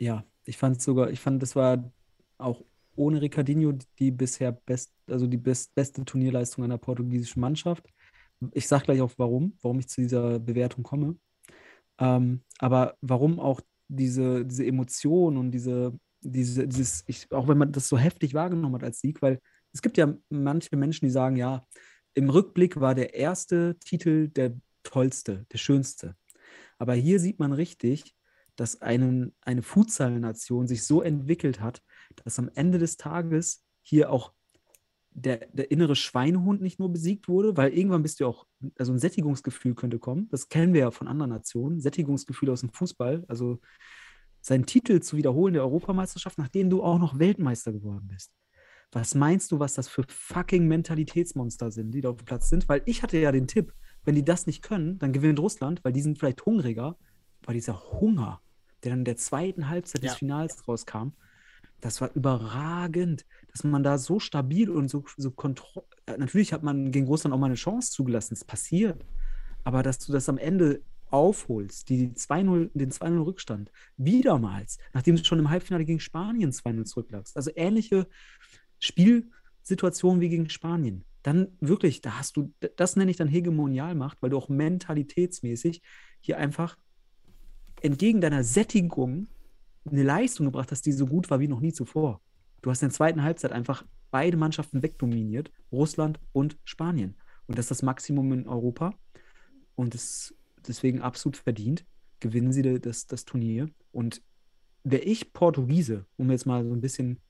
Ja, ich fand sogar, ich fand, das war auch ohne Ricardinho die bisher best, also die best, beste Turnierleistung einer portugiesischen Mannschaft. Ich sage gleich auch warum, warum ich zu dieser Bewertung komme. Ähm, aber warum auch diese, diese Emotion und diese, diese, dieses, ich, auch wenn man das so heftig wahrgenommen hat als Sieg, weil es gibt ja manche Menschen, die sagen, ja, im Rückblick war der erste Titel der tollste, der schönste. Aber hier sieht man richtig, dass einen, eine Futsal-Nation sich so entwickelt hat, dass am Ende des Tages hier auch der, der innere Schweinehund nicht nur besiegt wurde, weil irgendwann bist du auch, also ein Sättigungsgefühl könnte kommen. Das kennen wir ja von anderen Nationen. Sättigungsgefühl aus dem Fußball. Also seinen Titel zu wiederholen der Europameisterschaft, nachdem du auch noch Weltmeister geworden bist. Was meinst du, was das für fucking Mentalitätsmonster sind, die da auf dem Platz sind? Weil ich hatte ja den Tipp, wenn die das nicht können, dann gewinnt Russland, weil die sind vielleicht hungriger. Aber dieser Hunger, der dann in der zweiten Halbzeit Ja. des Finals rauskam, das war überragend, dass man da so stabil und so, so kontroll. äh, Natürlich hat man gegen Russland auch mal eine Chance zugelassen, es passiert. Aber dass du das am Ende aufholst, die 2-0, den 2-0 Rückstand, wiedermals, nachdem du schon im Halbfinale gegen Spanien 2-0 zurücklagst. Also ähnliche Spielsituationen wie gegen Spanien. Dann wirklich, da hast du, das nenne ich dann Hegemonialmacht, weil du auch mentalitätsmäßig hier einfach entgegen deiner Sättigung eine Leistung gebracht hast, die so gut war wie noch nie zuvor. Du hast in der zweiten Halbzeit einfach beide Mannschaften wegdominiert, Russland und Spanien. Und das ist das Maximum in Europa. Und das, deswegen absolut verdient, gewinnen sie das, das Turnier. Und wäre ich Portugiese, um jetzt mal so ein bisschen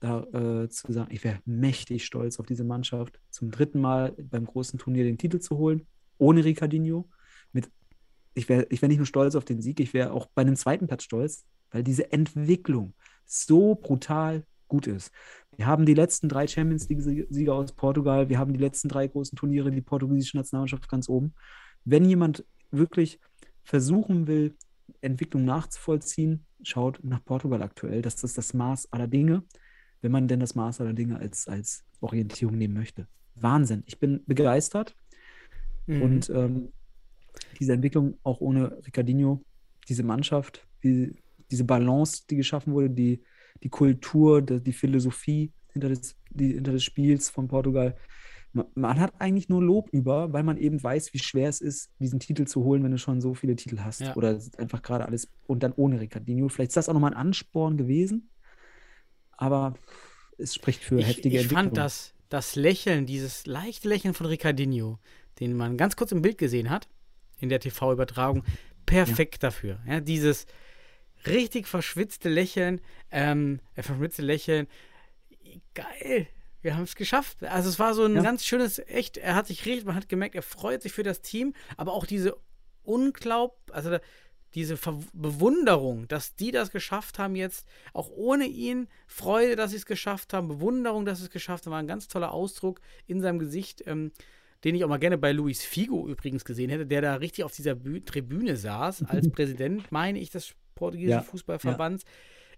da äh, zu sagen, ich wäre mächtig stolz auf diese Mannschaft, zum dritten Mal beim großen Turnier den Titel zu holen, ohne Ricardinho. Mit, ich wäre ich wär nicht nur stolz auf den Sieg, ich wäre auch bei einem zweiten Platz stolz, weil diese Entwicklung so brutal gut ist. Wir haben die letzten drei Champions League-Sieger aus Portugal, wir haben die letzten drei großen Turniere, die portugiesische Nationalmannschaft ganz oben. Wenn jemand wirklich versuchen will, Entwicklung nachzuvollziehen, schaut nach Portugal aktuell. Das ist das Maß aller Dinge, wenn man denn das Maß aller Dinge als, als Orientierung nehmen möchte. Wahnsinn. Ich bin begeistert. Mhm. Und ähm, diese Entwicklung auch ohne Ricardinho, diese Mannschaft, die, diese Balance, die geschaffen wurde, die, die Kultur, die, Philosophie hinter des, die, hinter des Spiels von Portugal. Man, man hat eigentlich nur Lob über, weil man eben weiß, wie schwer es ist, diesen Titel zu holen, wenn du schon so viele Titel hast. Ja. Oder einfach gerade alles und dann ohne Ricardinho. Vielleicht ist das auch nochmal ein Ansporn gewesen, aber es spricht für ich, heftige ich Entwicklung. fand das, das Lächeln, dieses leichte Lächeln von Ricardinho, den man ganz kurz im Bild gesehen hat, in der TV-Übertragung, perfekt dafür. Ja, dieses richtig verschwitzte Lächeln, ähm, äh, verschwitzte Lächeln, geil, wir haben es geschafft. Also es war so ein Ja. ganz schönes, echt, er hat sich richtig, man hat gemerkt, er freut sich für das Team, aber auch diese Unglaub, also diese Ver Bewunderung, dass die das geschafft haben jetzt, auch ohne ihn, Freude, dass sie es geschafft haben, Bewunderung, dass sie es geschafft haben, war ein ganz toller Ausdruck in seinem Gesicht, ähm, den ich auch mal gerne bei Luis Figo übrigens gesehen hätte, der da richtig auf dieser Bü Tribüne saß, als Präsident, meine ich, des portugiesischen Ja, Fußballverbands.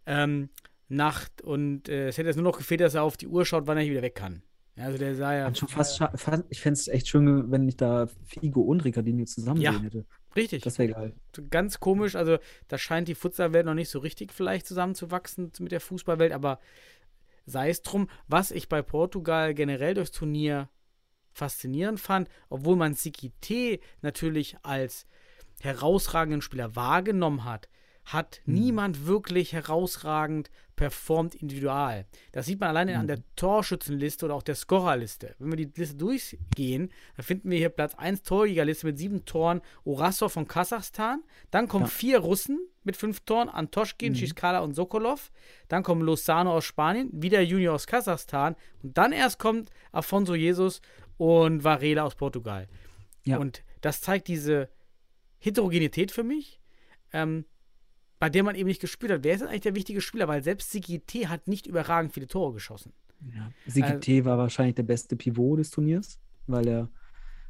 Ähm, Nacht und äh, es hätte jetzt nur noch gefehlt, dass er auf die Uhr schaut, wann er wieder weg kann. Ja, also der sah ja schon fast fand, ich fände es echt schön, wenn ich da Figo und Ricardinho zusammen Ja. sehen hätte. richtig. Das wäre geil. ganz komisch. Also, da scheint die Futsalwelt noch nicht so richtig vielleicht zusammenzuwachsen mit der Fußballwelt, aber sei es drum, was ich bei Portugal generell durchs Turnier faszinierend fand, obwohl man Sikite natürlich als herausragenden Spieler wahrgenommen hat, hat niemand wirklich herausragend performt individual. Das sieht man alleine an der Torschützenliste oder auch der Scorerliste. Wenn wir die Liste durchgehen, dann finden wir hier Platz 1 Torjägerliste mit sieben Toren Orasov von Kasachstan. Dann kommen Ja. vier Russen mit fünf Toren, Antoschkin, Schiskala und Sokolov. Dann kommen Lozano aus Spanien, wieder Junior aus Kasachstan. Und dann erst kommt Afonso Jesus und Varela aus Portugal. Ja. Und das zeigt diese Heterogenität für mich, ähm, bei der man eben nicht gespielt hat. Wer ist denn eigentlich der wichtige Spieler? Weil selbst Sigi T hat nicht überragend viele Tore geschossen. Ja. Sikite war wahrscheinlich der beste Pivot des Turniers, weil er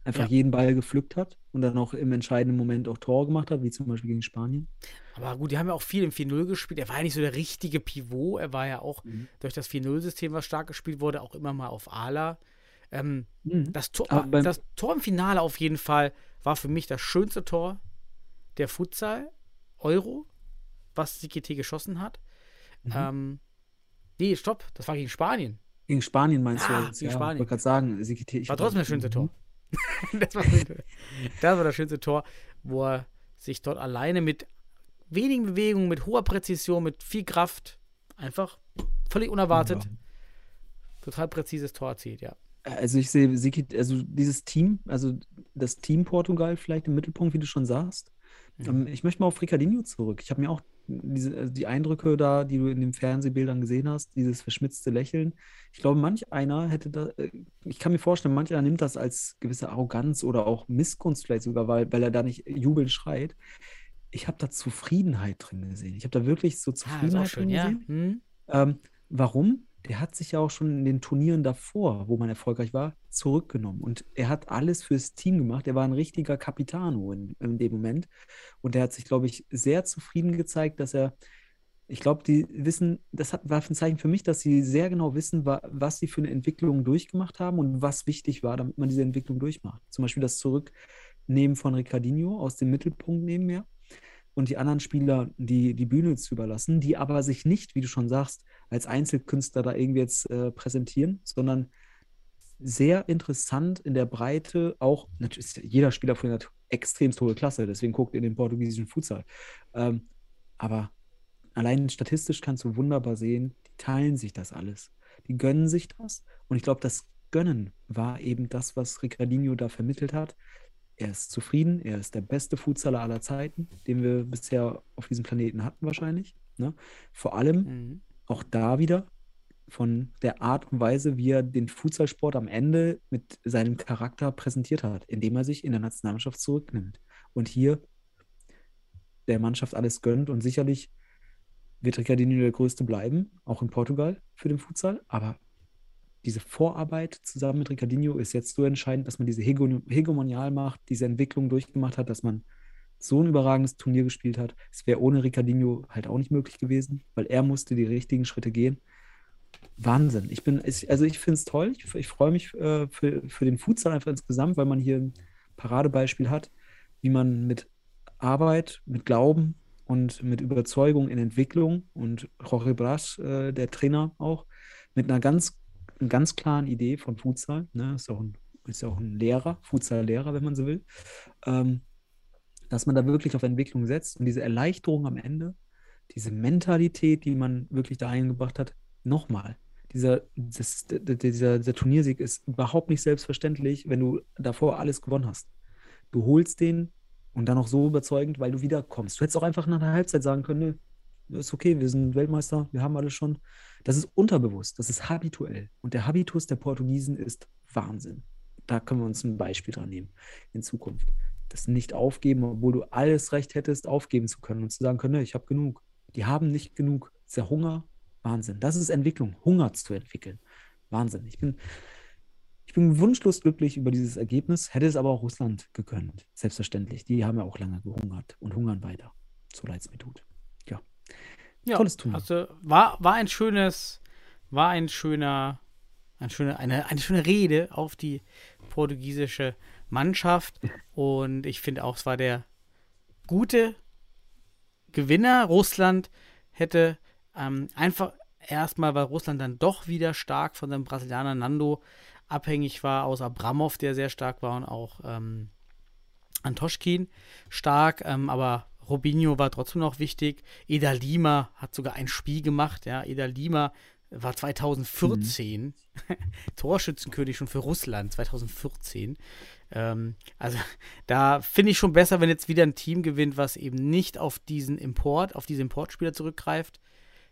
einfach Ja. jeden Ball gepflückt hat und dann auch im entscheidenden Moment auch Tore gemacht hat, wie zum Beispiel gegen Spanien. Aber gut, die haben ja auch viel im 4-0 gespielt. Er war ja nicht so der richtige Pivot. Er war ja auch Mhm. durch das 4-0-System, was stark gespielt wurde, auch immer mal auf Ala. Ähm, Mhm. das, Tor, das Tor im Finale auf jeden Fall war für mich das schönste Tor der Futsal Euro, was Sikite geschossen hat. Mhm. Ähm, nee, stopp, das war gegen Spanien. Gegen Spanien meinst Ah, du jetzt? gegen ja, Spanien. Ich wollte gerade sagen, Sikite. ich War trotzdem das schönste Mhm. Tor. das, war, das war das schönste Tor, wo er sich dort alleine mit wenigen Bewegungen, mit hoher Präzision, mit viel Kraft, einfach völlig unerwartet, total präzises Tor erzielt, ja. Also ich sehe also dieses Team, also das Team Portugal vielleicht im Mittelpunkt, wie du schon sagst. Mhm. Ähm, ich möchte mal auf Ricardinho zurück. Ich habe mir auch diese, also die Eindrücke da, die du in den Fernsehbildern gesehen hast, dieses verschmitzte Lächeln. Ich glaube, manch einer hätte da, äh, ich kann mir vorstellen, manch einer nimmt das als gewisse Arroganz oder auch Missgunst vielleicht sogar, weil, weil er da nicht jubelnd schreit. Ich habe da Zufriedenheit drin gesehen. Ich habe da wirklich so Ah, Zufriedenheit schön, drin ja. gesehen. Hm? Ähm, warum? Der hat sich ja auch schon in den Turnieren davor, wo man erfolgreich war, zurückgenommen. Und er hat alles fürs Team gemacht. Er war ein richtiger Capitano in, in dem Moment. Und er hat sich, glaube ich, sehr zufrieden gezeigt, dass er, ich glaube, die wissen, das hat, war ein Zeichen für mich, dass sie sehr genau wissen, wa, was sie für eine Entwicklung durchgemacht haben und was wichtig war, damit man diese Entwicklung durchmacht. Zum Beispiel das Zurücknehmen von Ricardinho aus dem Mittelpunkt neben mir und die anderen Spieler die, die Bühne zu überlassen, die aber sich nicht, wie du schon sagst, als Einzelkünstler da irgendwie jetzt äh, präsentieren, sondern sehr interessant in der Breite, auch natürlich jeder Spieler von einer extremst hohe Klasse, deswegen guckt ihr den portugiesischen Futsal. Ähm, aber allein statistisch kannst du wunderbar sehen, die teilen sich das alles. Die gönnen sich das. Und ich glaube, das Gönnen war eben das, was Ricardinho da vermittelt hat. Er ist zufrieden, er ist der beste Futsaler aller Zeiten, den wir bisher auf diesem Planeten hatten, wahrscheinlich. Ne? Vor allem Mhm. Auch da wieder von der Art und Weise, wie er den Futsalsport am Ende mit seinem Charakter präsentiert hat, indem er sich in der Nationalmannschaft zurücknimmt und hier der Mannschaft alles gönnt und sicherlich wird Ricardinho der Größte bleiben, auch in Portugal für den Futsal, aber diese Vorarbeit zusammen mit Ricardinho ist jetzt so entscheidend, dass man diese Hego Hegemonialmacht, diese Entwicklung durchgemacht hat, dass man so ein überragendes Turnier gespielt hat. Es wäre ohne Ricardinho halt auch nicht möglich gewesen, weil er musste die richtigen Schritte gehen. Wahnsinn. Ich bin, also ich finde es toll. Ich, ich freue mich äh, für, für den Futsal einfach insgesamt, weil man hier ein Paradebeispiel hat, wie man mit Arbeit, mit Glauben und mit Überzeugung in Entwicklung und Jorge Bras, äh, der Trainer auch, mit einer ganz, ganz klaren Idee von Futsal, ne, ist auch ein, ist auch ein Lehrer, Futsal-Lehrer, wenn man so will, ähm, dass man da wirklich auf Entwicklung setzt und diese Erleichterung am Ende, diese Mentalität, die man wirklich da eingebracht hat, nochmal. Dieser, das, dieser, dieser Turniersieg ist überhaupt nicht selbstverständlich, wenn du davor alles gewonnen hast. Du holst den und dann auch so überzeugend, weil du wiederkommst. Du hättest auch einfach nach der Halbzeit sagen können, nö, ist okay, wir sind Weltmeister, wir haben alles schon. Das ist unterbewusst, das ist habituell. Und der Habitus der Portugiesen ist Wahnsinn. Da können wir uns ein Beispiel dran nehmen in Zukunft. Das Nicht-Aufgeben, obwohl du alles Recht hättest, aufgeben zu können und zu sagen können, "Nee, ich habe genug. Die haben nicht genug. Das ist der Hunger, Wahnsinn. Das ist Entwicklung, Hunger zu entwickeln. Wahnsinn. Ich bin, ich bin wunschlos glücklich über dieses Ergebnis, hätte es aber auch Russland gegönnt. Selbstverständlich. Die haben ja auch lange gehungert und hungern weiter. So leid es mir tut. Ja. Ja, Tolles Turnier. Also war, war ein schönes, war ein schöner, ein schöne, eine, eine schöne Rede auf die portugiesische Mannschaft. Und ich finde auch, es war der gute Gewinner. Russland hätte ähm, einfach erstmal, weil Russland dann doch wieder stark von dem Brasilianer Nando abhängig war, aus Abramov, der sehr stark war, und auch ähm, Antoschkin stark, ähm, aber Robinho war trotzdem noch wichtig. Eda Lima hat sogar ein Spiel gemacht, ja. Eda Lima war 2014 Torschützenkönig schon für Russland, 2014. Ähm, also da finde ich schon besser, wenn jetzt wieder ein Team gewinnt, was eben nicht auf diesen Import, auf diese Importspieler zurückgreift.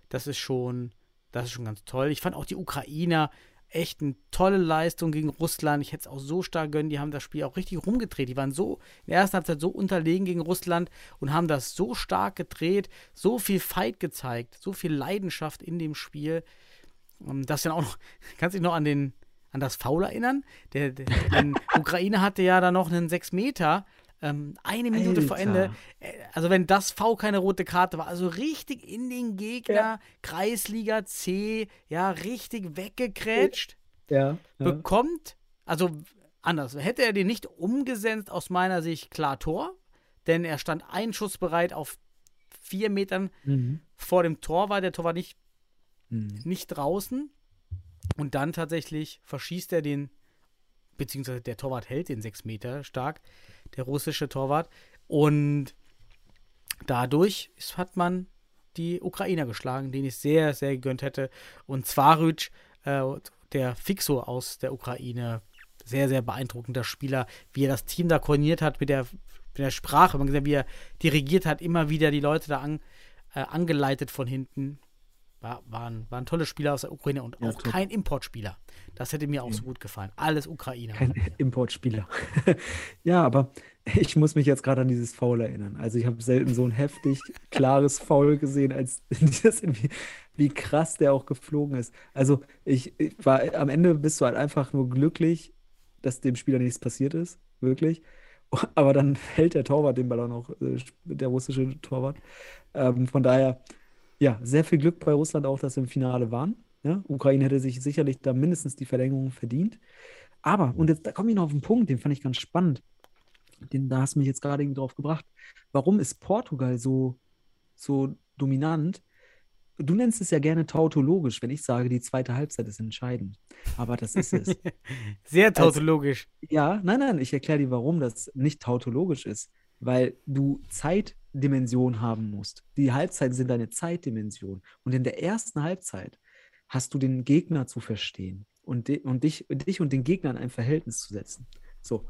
Das ist schon, das ist schon ganz toll. Ich fand auch die Ukrainer echt eine tolle Leistung gegen Russland. Ich hätte es auch so stark gönnen. Die haben das Spiel auch richtig rumgedreht. Die waren so in der ersten Halbzeit so unterlegen gegen Russland und haben das so stark gedreht, so viel Fight gezeigt, so viel Leidenschaft in dem Spiel. Und das dann auch noch, kannst du dich noch an den an das Foul erinnern? Der, der, Ukraine hatte ja da noch einen 6 Meter, ähm, eine Minute vor Alter. Ende. Äh, Also wenn das V keine rote Karte war, also richtig in den Gegner, Kreisliga C, ja, richtig weggekrätscht Ja. ja. bekommt, also anders, hätte er den nicht umgesetzt, aus meiner Sicht klar Tor, denn er stand einschussbereit auf vier Metern Mhm. vor dem Tor, war der Tor war nicht, Mhm. nicht draußen und dann tatsächlich verschießt er den, beziehungsweise der Torwart hält den sechs Meter stark, der russische Torwart und dadurch hat man die Ukrainer geschlagen, den ich sehr, sehr gegönnt hätte. Und Zwarüc, äh, der Fixo aus der Ukraine, sehr, sehr beeindruckender Spieler, wie er das Team da koordiniert hat mit der, mit der Sprache. Man gesehen, wie er dirigiert hat, immer wieder die Leute da an, äh, angeleitet von hinten. War, waren, waren tolle Spieler aus der Ukraine und Ja, auch top. kein Importspieler. Das hätte mir auch so gut gefallen. Alles Ukrainer. Kein Importspieler. ja, aber ich muss mich jetzt gerade an dieses Foul erinnern. Also ich habe selten so ein heftig klares Foul gesehen, als das irgendwie, wie krass der auch geflogen ist. Also ich, ich war am Ende bist du halt einfach nur glücklich, dass dem Spieler nichts passiert ist, wirklich. Aber dann hält der Torwart den Ball auch noch, äh, der russische Torwart. Ähm, von daher, ja, sehr viel Glück bei Russland auch, dass sie im Finale waren. Ja, Ukraine hätte sich sicherlich da mindestens die Verlängerung verdient. Aber, und jetzt da komme ich noch auf den Punkt, den fand ich ganz spannend. Den, da hast du mich jetzt gerade irgendwie drauf gebracht. Warum ist Portugal so, so dominant? Du nennst es ja gerne tautologisch, wenn ich sage, die zweite Halbzeit ist entscheidend. Aber das ist es. Sehr tautologisch. Ja, nein, nein, ich erkläre dir, warum das nicht tautologisch ist. Weil du Zeitdimension haben musst. Die Halbzeiten sind deine Zeitdimension. Und in der ersten Halbzeit hast du den Gegner zu verstehen und, und dich, dich und den Gegner in ein Verhältnis zu setzen. So,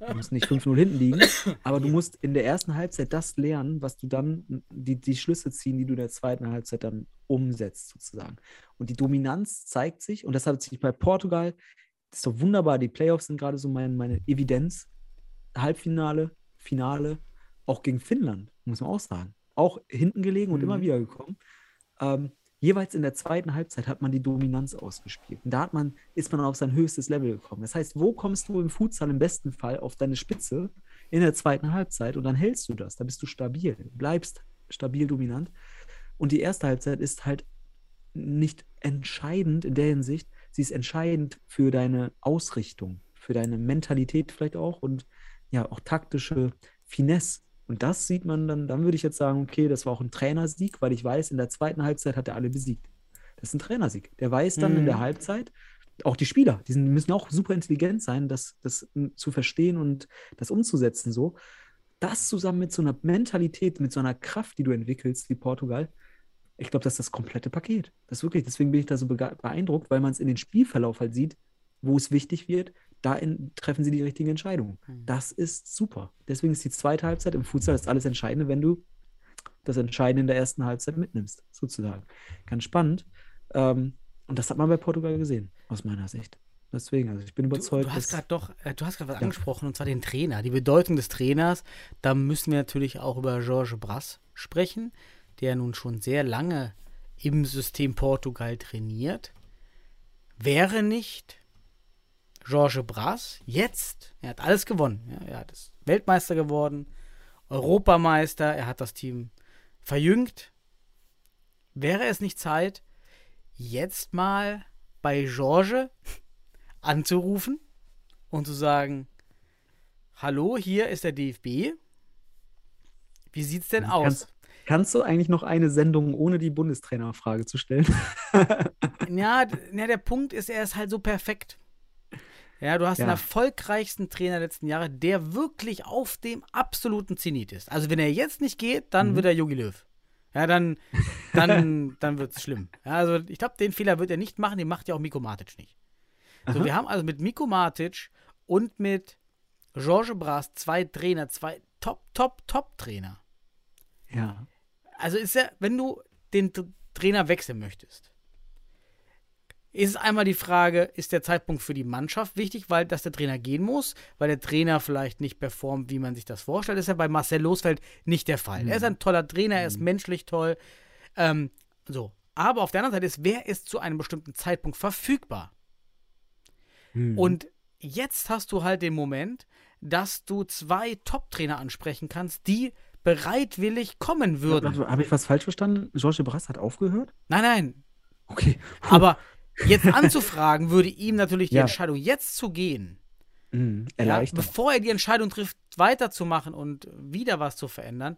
du musst nicht 5-0 hinten liegen, aber du musst in der ersten Halbzeit das lernen, was du dann, die, die Schlüsse ziehen, die du in der zweiten Halbzeit dann umsetzt, sozusagen. Und die Dominanz zeigt sich, und das hat sich bei Portugal, das ist doch wunderbar, die Playoffs sind gerade so mein, meine Evidenz. Halbfinale, Finale, auch gegen Finnland, muss man auch sagen. Auch hinten gelegen und Mhm. immer wieder gekommen. Ähm, jeweils in der zweiten Halbzeit hat man die Dominanz ausgespielt. Und da hat man, ist man auf sein höchstes Level gekommen. Das heißt, wo kommst du im Futsal im besten Fall auf deine Spitze in der zweiten Halbzeit und dann hältst du das, da bist du stabil, bleibst stabil dominant. Und die erste Halbzeit ist halt nicht entscheidend in der Hinsicht, sie ist entscheidend für deine Ausrichtung, für deine Mentalität vielleicht auch und ja, auch taktische Finesse. Und das sieht man dann, dann würde ich jetzt sagen, okay, das war auch ein Trainersieg, weil ich weiß, in der zweiten Halbzeit hat er alle besiegt. Das ist ein Trainersieg. Der weiß dann in der Mhm. Halbzeit, auch die Spieler, die müssen auch super intelligent sein, das, das zu verstehen und das umzusetzen so. Das zusammen mit so einer Mentalität, mit so einer Kraft, die du entwickelst, wie Portugal, ich glaube, das ist das komplette Paket. Das ist wirklich, deswegen bin ich da so beeindruckt, weil man es in den Spielverlauf halt sieht, wo es wichtig wird, da in, treffen sie die richtigen Entscheidungen. Mhm. Das ist super. Deswegen ist die zweite Halbzeit im Futsal das alles Entscheidende, wenn du das Entscheidende in der ersten Halbzeit mitnimmst, sozusagen. Ganz spannend. Ähm, und das hat man bei Portugal gesehen, aus meiner Sicht. Deswegen, also ich bin Du, überzeugt, du hast dass gerade doch, äh, du hast gerade was Ja. angesprochen, und zwar den Trainer, die Bedeutung des Trainers. Da müssen wir natürlich auch über Georges Brass sprechen, der nun schon sehr lange im System Portugal trainiert. Wäre nicht Georges Brass jetzt, er hat alles gewonnen. Ja, er hat ist Weltmeister geworden, Europameister, er hat das Team verjüngt. Wäre es nicht Zeit, jetzt mal bei Georges anzurufen und zu sagen, hallo, hier ist der DFB. Wie sieht's denn aus? Kannst, kannst du eigentlich noch eine Sendung ohne die Bundestrainerfrage zu stellen? Ja, ja, der Punkt ist, er ist halt so perfekt. Ja, du hast den Ja. erfolgreichsten Trainer der letzten Jahre, der wirklich auf dem absoluten Zenit ist. Also wenn er jetzt nicht geht, dann Mhm. wird er Jogi Löw. Ja, dann, dann, dann wird es schlimm. Ja, also ich glaube, den Fehler wird er nicht machen, den macht ja auch Miko Matic nicht. So, Aha. wir haben also mit Miko Matic und mit Georges Brass zwei Trainer, zwei Top, Top, Top-Trainer. ja. Also ist ja, wenn du den Trainer wechseln möchtest, ist einmal die Frage, ist der Zeitpunkt für die Mannschaft wichtig, weil dass der Trainer gehen muss, weil der Trainer vielleicht nicht performt, wie man sich das vorstellt. Das ist ja bei Marcel Losfeld nicht der Fall. Er ist ein toller Trainer, er ist menschlich toll. Ähm, so. Aber auf der anderen Seite ist, wer ist zu einem bestimmten Zeitpunkt verfügbar? Hm. Und jetzt hast du halt den Moment, dass du zwei Top-Trainer ansprechen kannst, die bereitwillig kommen würden. Habe ich was falsch verstanden? Georges Brass hat aufgehört? Nein, nein. Okay. Aber jetzt anzufragen, würde ihm natürlich die Ja. Entscheidung, jetzt zu gehen, Hm, ja, bevor er die Entscheidung trifft, weiterzumachen und wieder was zu verändern,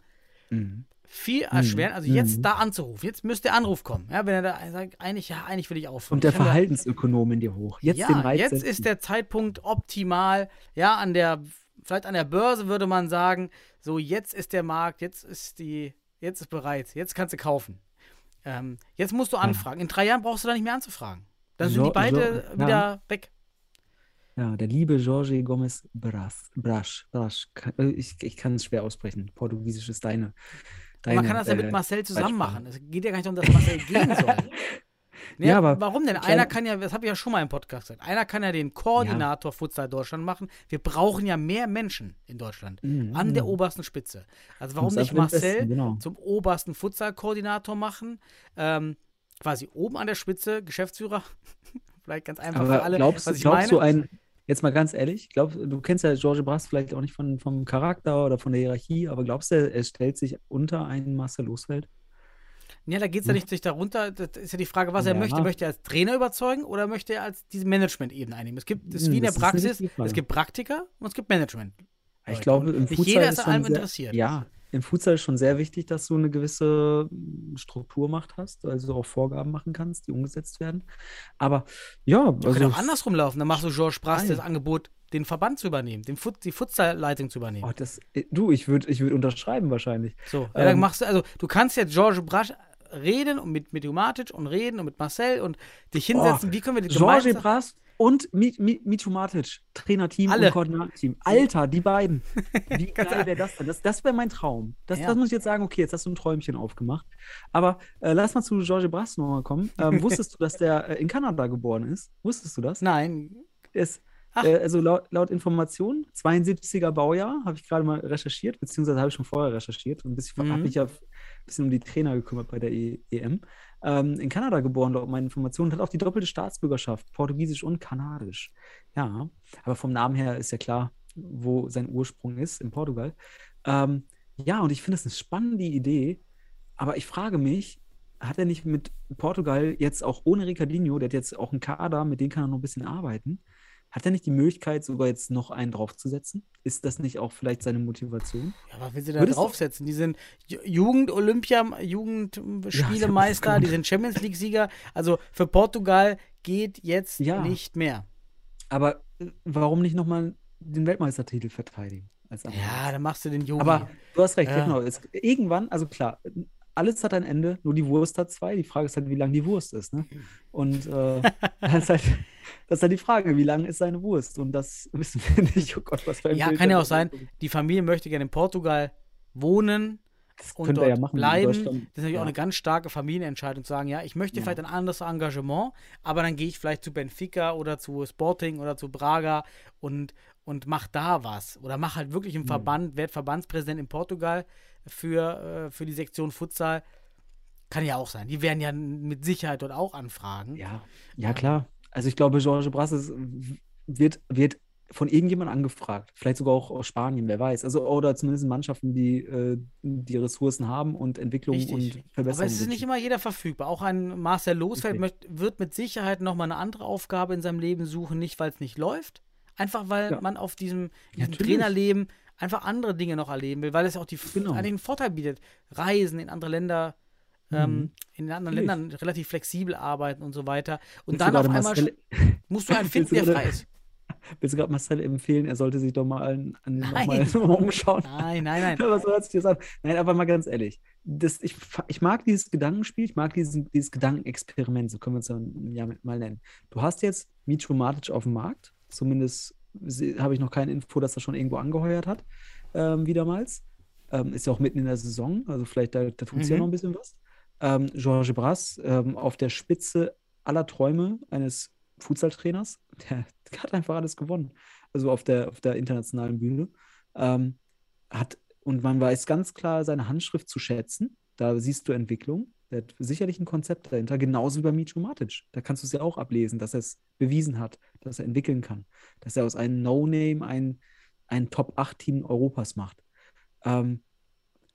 Hm. viel erschweren. Also jetzt Mhm. da anzurufen. Jetzt müsste der Anruf kommen. Ja, wenn er da sagt, eigentlich, ja, eigentlich will ich aufhören. Und der Verhaltensökonom in dir hoch. Jetzt ja, den Reiz jetzt setzen. ist der Zeitpunkt optimal. Ja, an der, vielleicht an der Börse würde man sagen, so jetzt ist der Markt, jetzt ist die, jetzt ist bereit, jetzt kannst du kaufen. Ähm, jetzt musst du anfragen. In drei Jahren brauchst du da nicht mehr anzufragen. Dann sind Jo- die beide jo- ja. wieder weg. Ja, der liebe Jorge Gomes Bras, Brasch, Brasch. Äh, Ich, ich kann es schwer aussprechen. Portugiesisch ist deine. Und man deine, kann das ja mit äh, Marcel zusammen machen. Es geht ja gar nicht darum, dass Marcel gehen soll. Nee, Ja, aber- warum denn? Einer kann ja, das habe ich ja schon mal im Podcast gesagt, einer kann ja den Koordinator Futsal Deutschland machen. Wir brauchen ja mehr Menschen in Deutschland Mhm, an der obersten Spitze. Also warum nicht Marcel Besten, genau. zum obersten Futsal-Koordinator machen? Ähm, quasi oben an der Spitze, Geschäftsführer. Vielleicht ganz einfach für Aber alle, glaubst, was ich glaubst meine. du ein, jetzt mal ganz ehrlich, glaub, du kennst ja Jorge Brass vielleicht auch nicht von, vom Charakter oder von der Hierarchie, aber glaubst du, er stellt sich unter einen Marcel Losfeld? Ja, da geht es ja nicht sich darunter. Das ist ja die Frage, was er Ja. möchte. Möchte er als Trainer überzeugen oder möchte er als diese Management-Ebene einnehmen? Es gibt, es ist Hm, wie in der ist eine Praxis, es gibt Praktiker und es gibt Management. Ich glaube, im Futsal jeder ist ist an allem sehr, interessiert. Ja, im Futsal ist schon sehr wichtig, dass du eine gewisse mm, Strukturmacht hast, also auch Vorgaben machen kannst, die umgesetzt werden. Aber ja, Das also, auch andersrum laufen. Dann machst du Georges Brass das Angebot, den Verband zu übernehmen, den Fut die Futsal-Leitung zu übernehmen. oh, das, äh, du, ich würde ich würd unterschreiben wahrscheinlich. So, ja, dann Ähm, machst du, also du kannst jetzt Georges Brass reden und mit, mit Jumatic und reden und mit Marcel und dich hinsetzen. Wie können wir die gemeinsam... Brass und Mi- Mi- Mitu Matic, Trainerteam Alle. und Koordinateam. Alter, die beiden. Wie geil wäre das denn? Das, das wäre mein Traum. Das, Ja. das muss ich jetzt sagen, okay, jetzt hast du ein Träumchen aufgemacht. Aber äh, lass mal zu Jorge Brass nochmal kommen. Ähm, wusstest du, dass der äh, in Kanada geboren ist? Wusstest du das? Nein, Der ist. Äh, also laut, laut Informationen, 72er Baujahr, habe ich gerade mal recherchiert, beziehungsweise habe ich schon vorher recherchiert und ein bisschen, Mhm. habe mich ja ein bisschen um die Trainer gekümmert bei der e EM. Ähm, in Kanada geboren, laut meinen Informationen, hat auch die doppelte Staatsbürgerschaft, Portugiesisch und Kanadisch. Ja, aber vom Namen her ist ja klar, wo sein Ursprung ist, in Portugal. Ähm, ja, und ich finde es eine spannende Idee, aber ich frage mich, hat er nicht mit Portugal jetzt auch ohne Ricardinho, der hat jetzt auch einen Kader, mit dem kann er noch ein bisschen arbeiten, hat er nicht die Möglichkeit, sogar jetzt noch einen draufzusetzen? Ist das nicht auch vielleicht seine Motivation? Ja, was will sie da Würdest draufsetzen? Die sind Ju- Jugend-Olympia, Jugendspielemeister, Ja, die sind Champions League-Sieger. Also für Portugal geht jetzt Ja. nicht mehr. Aber äh, warum nicht nochmal den Weltmeistertitel verteidigen? Ja, dann machst du den Yogi. Aber du hast recht, Ja. genau. Es, irgendwann, also klar, alles hat ein Ende, nur die Wurst hat zwei. Die Frage ist halt, wie lang die Wurst ist. Ne? Und äh, das, ist halt, das ist halt die Frage, wie lang ist seine Wurst? Und das wissen wir nicht. Oh Gott, was für ein ja, Bild kann ja auch sein, die Familie möchte gerne in Portugal wohnen, Das und dort ja machen. bleiben. Das ist natürlich auch Ja. eine ganz starke Familienentscheidung, zu sagen, ja, ich möchte Ja. vielleicht ein anderes Engagement, aber dann gehe ich vielleicht zu Benfica oder zu Sporting oder zu Braga und, und mach da was. Oder mach halt wirklich Mhm. im Verband, werd Verbandspräsident in Portugal für, äh, für die Sektion Futsal. Kann ja auch sein. Die werden ja mit Sicherheit dort auch anfragen. Ja, ja klar. Also ich glaube, George Brasses wird, wird von irgendjemandem angefragt. Vielleicht sogar auch aus Spanien, wer weiß. Also, oder zumindest Mannschaften, die äh, die Ressourcen haben und Entwicklung Richtig. und Verbesserung. Aber es ist nicht immer jeder verfügbar. Auch ein Marcel Losfeld möcht, wird mit Sicherheit nochmal eine andere Aufgabe in seinem Leben suchen, nicht weil es nicht läuft, einfach weil Ja. man auf diesem, diesem. Trainerleben einfach andere Dinge noch erleben will, weil es auch die, Genau. einen Vorteil bietet. Reisen in andere Länder, ähm, Mhm. in anderen Natürlich. Ländern relativ flexibel arbeiten und so weiter. Und Willst dann auf einmal Marcel- musst du einen finden, der frei ist. Willst du gerade Marcel empfehlen, er sollte sich doch mal, an, an, Nein. mal umschauen? Nein, nein, nein. Was hört sich das an? Nein, aber mal ganz ehrlich. Das, ich, ich mag dieses Gedankenspiel, ich mag diesen, dieses Gedankenexperiment, so können wir es ja mal nennen. Du hast jetzt Mitro Matic auf dem Markt, zumindest habe ich noch keine Info, dass er schon irgendwo angeheuert hat, ähm, wiedermals. Ähm, ist ja auch mitten in der Saison, also vielleicht da, da tut es ja Mhm. noch ein bisschen was. Ähm, Georges Brass ähm, auf der Spitze aller Träume eines Futsal-Trainers, der, der hat einfach alles gewonnen. Also auf der, auf der internationalen Bühne. Ähm, hat, und man weiß ganz klar seine Handschrift zu schätzen. Da siehst du Entwicklung. Der hat sicherlich ein Konzept dahinter, genauso wie bei Micho Matic. Da kannst du es ja auch ablesen, dass er es bewiesen hat, dass er entwickeln kann, dass er aus einem No-Name ein, ein Top-8-Team Europas macht. Ähm,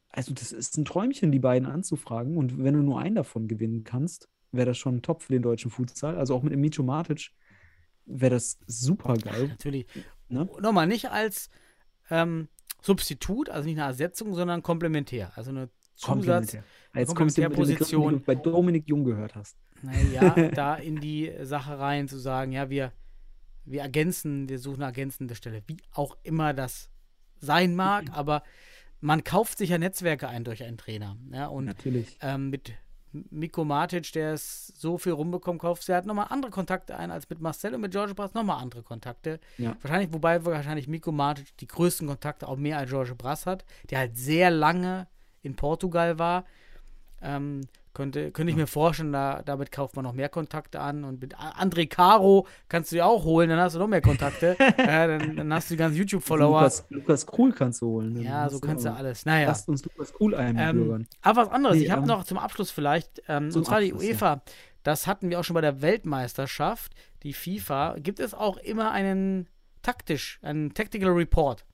also, das ist ein Träumchen, die beiden anzufragen. Und wenn du nur einen davon gewinnen kannst, wäre das schon top für den deutschen Futsal. Also auch mit dem Micho Matic wäre das super geil. Natürlich. Ne? Nochmal, nicht als ähm, Substitut, also nicht eine Ersetzung, sondern komplementär. Also eine Zusatz, Komplementär. Jetzt mit den Begriffen, die du bei Dominik Jung gehört hast. naja, da in die Sache rein zu sagen, ja, wir, wir ergänzen, wir suchen eine ergänzende Stelle, wie auch immer das sein mag, aber man kauft sich ja Netzwerke ein durch einen Trainer. Ja, und Natürlich. ähm, mit Miko Matic, der es so viel rumbekommen, kauft, der hat nochmal andere Kontakte ein als mit Marcel und mit George Brass nochmal andere Kontakte. Ja. Wahrscheinlich, wobei wahrscheinlich Miko Matic die größten Kontakte auch mehr als George Brass hat, der halt sehr lange in Portugal war. Ähm, könnte, könnte ich mir vorstellen, da, damit kauft man noch mehr Kontakte an. Und mit André Caro kannst du ja auch holen, dann hast du noch mehr Kontakte. ja, dann, dann hast du die ganzen YouTube-Follower. Lukas, Lukas Krul kannst du holen. Dann Ja, so kannst du alles. Naja. Lasst uns Lukas Ähm, einbürgern. aber was anderes, Nee, ich habe ähm, noch zum Abschluss vielleicht, ähm, und zwar die Abschluss, ja. UEFA, das hatten wir auch schon bei der Weltmeisterschaft, die FIFA, gibt es auch immer einen taktisch, einen Tactical Report.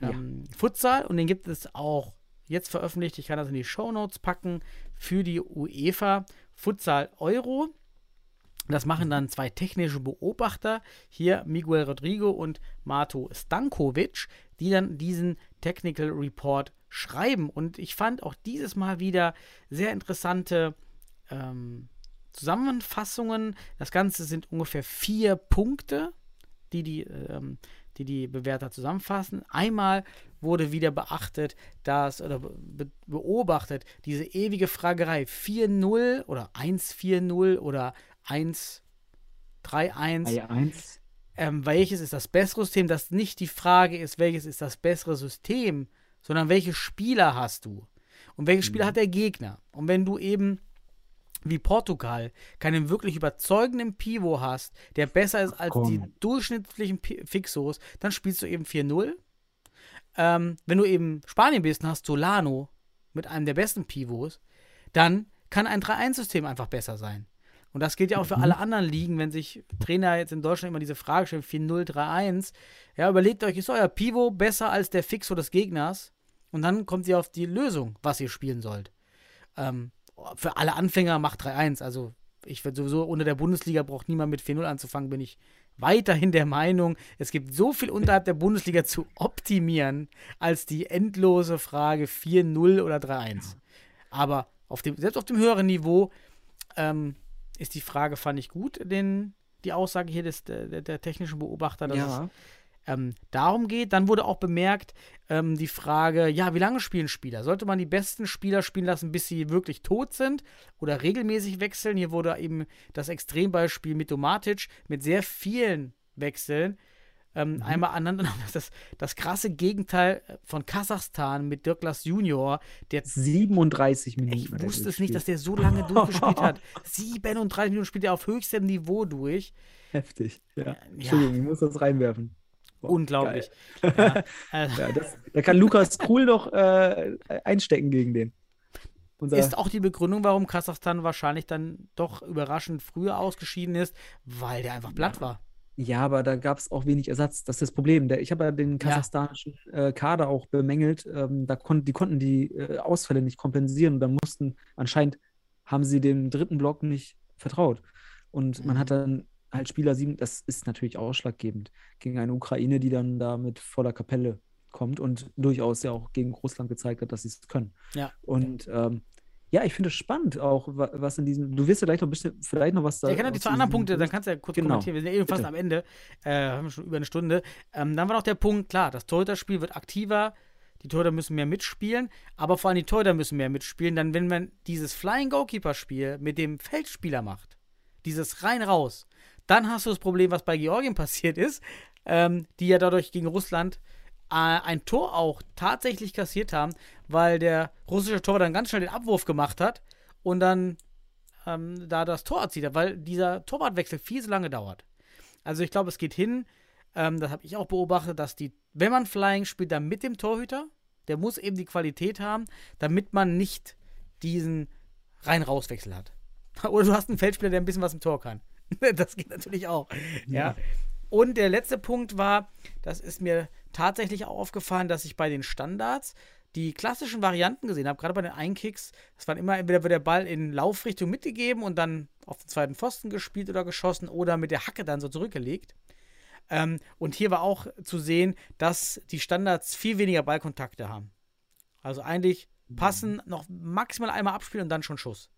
Ja. Ähm, Futsal und den gibt es auch jetzt veröffentlicht, ich kann das in die Shownotes packen, für die UEFA Futsal Euro. Das machen dann zwei technische Beobachter, hier Miguel Rodrigo und Mato Stankovic, die dann diesen Technical Report schreiben. Und ich fand auch dieses Mal wieder sehr interessante ähm, Zusammenfassungen. Das Ganze sind ungefähr vier Punkte, die die, ähm, die, die Bewerter zusammenfassen. Einmal wurde wieder beachtet, dass, oder be beobachtet, diese ewige Fragerei 4-0 oder 1-4-0 oder 1-3-1 1. ähm, welches ist das bessere System, dass nicht die Frage ist, welches ist das bessere System, sondern welche Spieler hast du und welche Spieler hat der Gegner. Und wenn du eben wie Portugal keinen wirklich überzeugenden Pivot hast, der besser ist als komm. die durchschnittlichen Pi- Fixos, dann spielst du eben 4-0. Ähm, wenn du eben Spanien bist und hast Solano mit einem der besten Pivots, dann kann ein 3-1-System einfach besser sein. Und das gilt ja auch für alle anderen Ligen, wenn sich Trainer jetzt in Deutschland immer diese Frage stellen, 4-0, 3-1. Ja, überlegt euch, ist euer Pivot besser als der Fixo des Gegners? Und dann kommt ihr auf die Lösung, was ihr spielen sollt. Ähm, für alle Anfänger macht 3-1. Also ich würde sowieso unter der Bundesliga braucht niemand mit 4-0 anzufangen, bin ich weiterhin der Meinung, es gibt so viel unterhalb der Bundesliga zu optimieren, als die endlose Frage 4-0 oder 3-1. Aber auf dem, selbst auf dem höheren Niveau ähm, ist die Frage, fand ich gut, den, die Aussage hier des, der, der technischen Beobachter, dass es Ja. Ähm, darum geht. Dann wurde auch bemerkt, ähm, die Frage, ja, wie lange spielen Spieler? Sollte man die besten Spieler spielen lassen, bis sie wirklich tot sind oder regelmäßig wechseln? Hier wurde eben das Extrembeispiel mit Matic mit sehr vielen Wechseln ähm, einmal aneinander. Das, das krasse Gegenteil von Kasachstan mit Dirklas Junior, der 37 Minuten. ich wusste es nicht, dass der so lange durchgespielt hat. 37 Minuten spielt er auf höchstem Niveau durch. Heftig. Ja. Entschuldigung, ich muss das reinwerfen. Unglaublich. Ja, Ja, das, da kann Lukas Krul noch äh, einstecken gegen den. Unser, ist auch die Begründung, warum Kasachstan wahrscheinlich dann doch überraschend früher ausgeschieden ist, weil der einfach platt war. ja, aber da gab es auch wenig Ersatz. Das ist das Problem. Der, ich habe ja den kasachstanischen äh, Kader auch bemängelt. Ähm, da kon die konnten die äh, Ausfälle nicht kompensieren. Und dann mussten, anscheinend haben sie dem dritten Block nicht vertraut. Und man hat dann halt Spieler sieben, das ist natürlich ausschlaggebend gegen eine Ukraine, die dann da mit voller Kapelle kommt und durchaus ja auch gegen Russland gezeigt hat, dass sie es können. Ja. Und ähm, ja, ich finde es spannend auch, wa- was in diesem, du wirst ja gleich noch ein bisschen, vielleicht noch was da. Ja, genau, die aus zwei anderen Punkte, dann kannst du ja kurz Genau, kommentieren. Wir sind ja eh fast bitte. am Ende. Äh, haben wir schon über eine Stunde. Ähm, dann war noch der Punkt, klar, das Torhüter-Spiel wird aktiver. Die Torhüter müssen mehr mitspielen, aber vor allem die Torhüter müssen mehr mitspielen. Dann, wenn man dieses Flying Goalkeeper-Spiel mit dem Feldspieler macht, dieses rein raus, dann hast du das Problem, was bei Georgien passiert ist, ähm, die ja dadurch gegen Russland äh, ein Tor auch tatsächlich kassiert haben, weil der russische Torwart dann ganz schnell den Abwurf gemacht hat und dann ähm, da das Tor erzielt hat, weil dieser Torwartwechsel viel zu lange dauert. Also ich glaube, es geht hin, ähm, das habe ich auch beobachtet, dass die, wenn man Flying spielt, dann mit dem Torhüter, der muss eben die Qualität haben, damit man nicht diesen Rein-Raus-Wechsel hat. Oder du hast einen Feldspieler, der ein bisschen was im Tor kann. Das geht natürlich auch. Ja. Und der letzte Punkt war, das ist mir tatsächlich auch aufgefallen, dass ich bei den Standards die klassischen Varianten gesehen habe, gerade bei den Einkicks. Es waren immer entweder wird der Ball in Laufrichtung mitgegeben und dann auf den zweiten Pfosten gespielt oder geschossen oder mit der Hacke dann so zurückgelegt. Ähm, und hier war auch zu sehen, dass die Standards viel weniger Ballkontakte haben. Also eigentlich passen, noch maximal einmal abspielen und dann schon Schuss.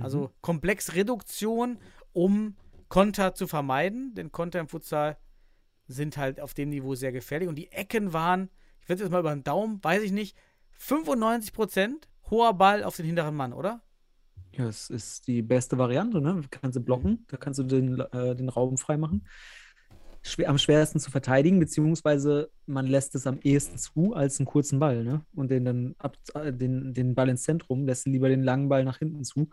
Also Komplexreduktion, um Konter zu vermeiden, denn Konter im Futsal sind halt auf dem Niveau sehr gefährlich. Und die Ecken waren, ich werde jetzt mal über den Daumen, weiß ich nicht, 95% hoher Ball auf den hinteren Mann, oder? Ja, es ist die beste Variante, ne? Kannst du blocken, Mhm. da kannst du den, äh, den Raum freimachen. Schwer, am schwersten zu verteidigen, beziehungsweise man lässt es am ehesten zu als einen kurzen Ball, ne? Und den dann ab, äh, den, den Ball ins Zentrum, lässt lieber den langen Ball nach hinten zu,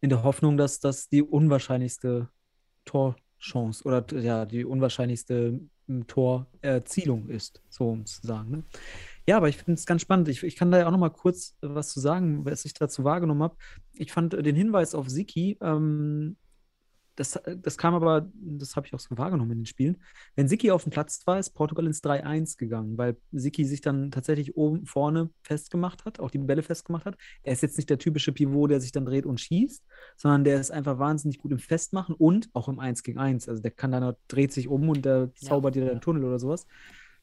in der Hoffnung, dass das die unwahrscheinlichste Torchance oder ja, die unwahrscheinlichste Torerzielung ist, so um zu sagen. Ne? Ja, aber ich finde es ganz spannend. Ich, ich kann da ja auch noch mal kurz was zu sagen, was ich dazu wahrgenommen habe. Ich fand den Hinweis auf Siki, ähm, das, äh, das kam aber, das habe ich auch so wahrgenommen in den Spielen. Wenn Siki auf dem Platz war, ist Portugal ins 3-1 gegangen, weil Siki sich dann tatsächlich oben vorne festgemacht hat, auch die Bälle festgemacht hat. Er ist jetzt nicht der typische Pivot, der sich dann dreht und schießt, sondern der ist einfach wahnsinnig gut im Festmachen und auch im 1 gegen 1. Also der kann dann, dreht sich um und der Ja. zaubert dir dann einen Tunnel oder sowas.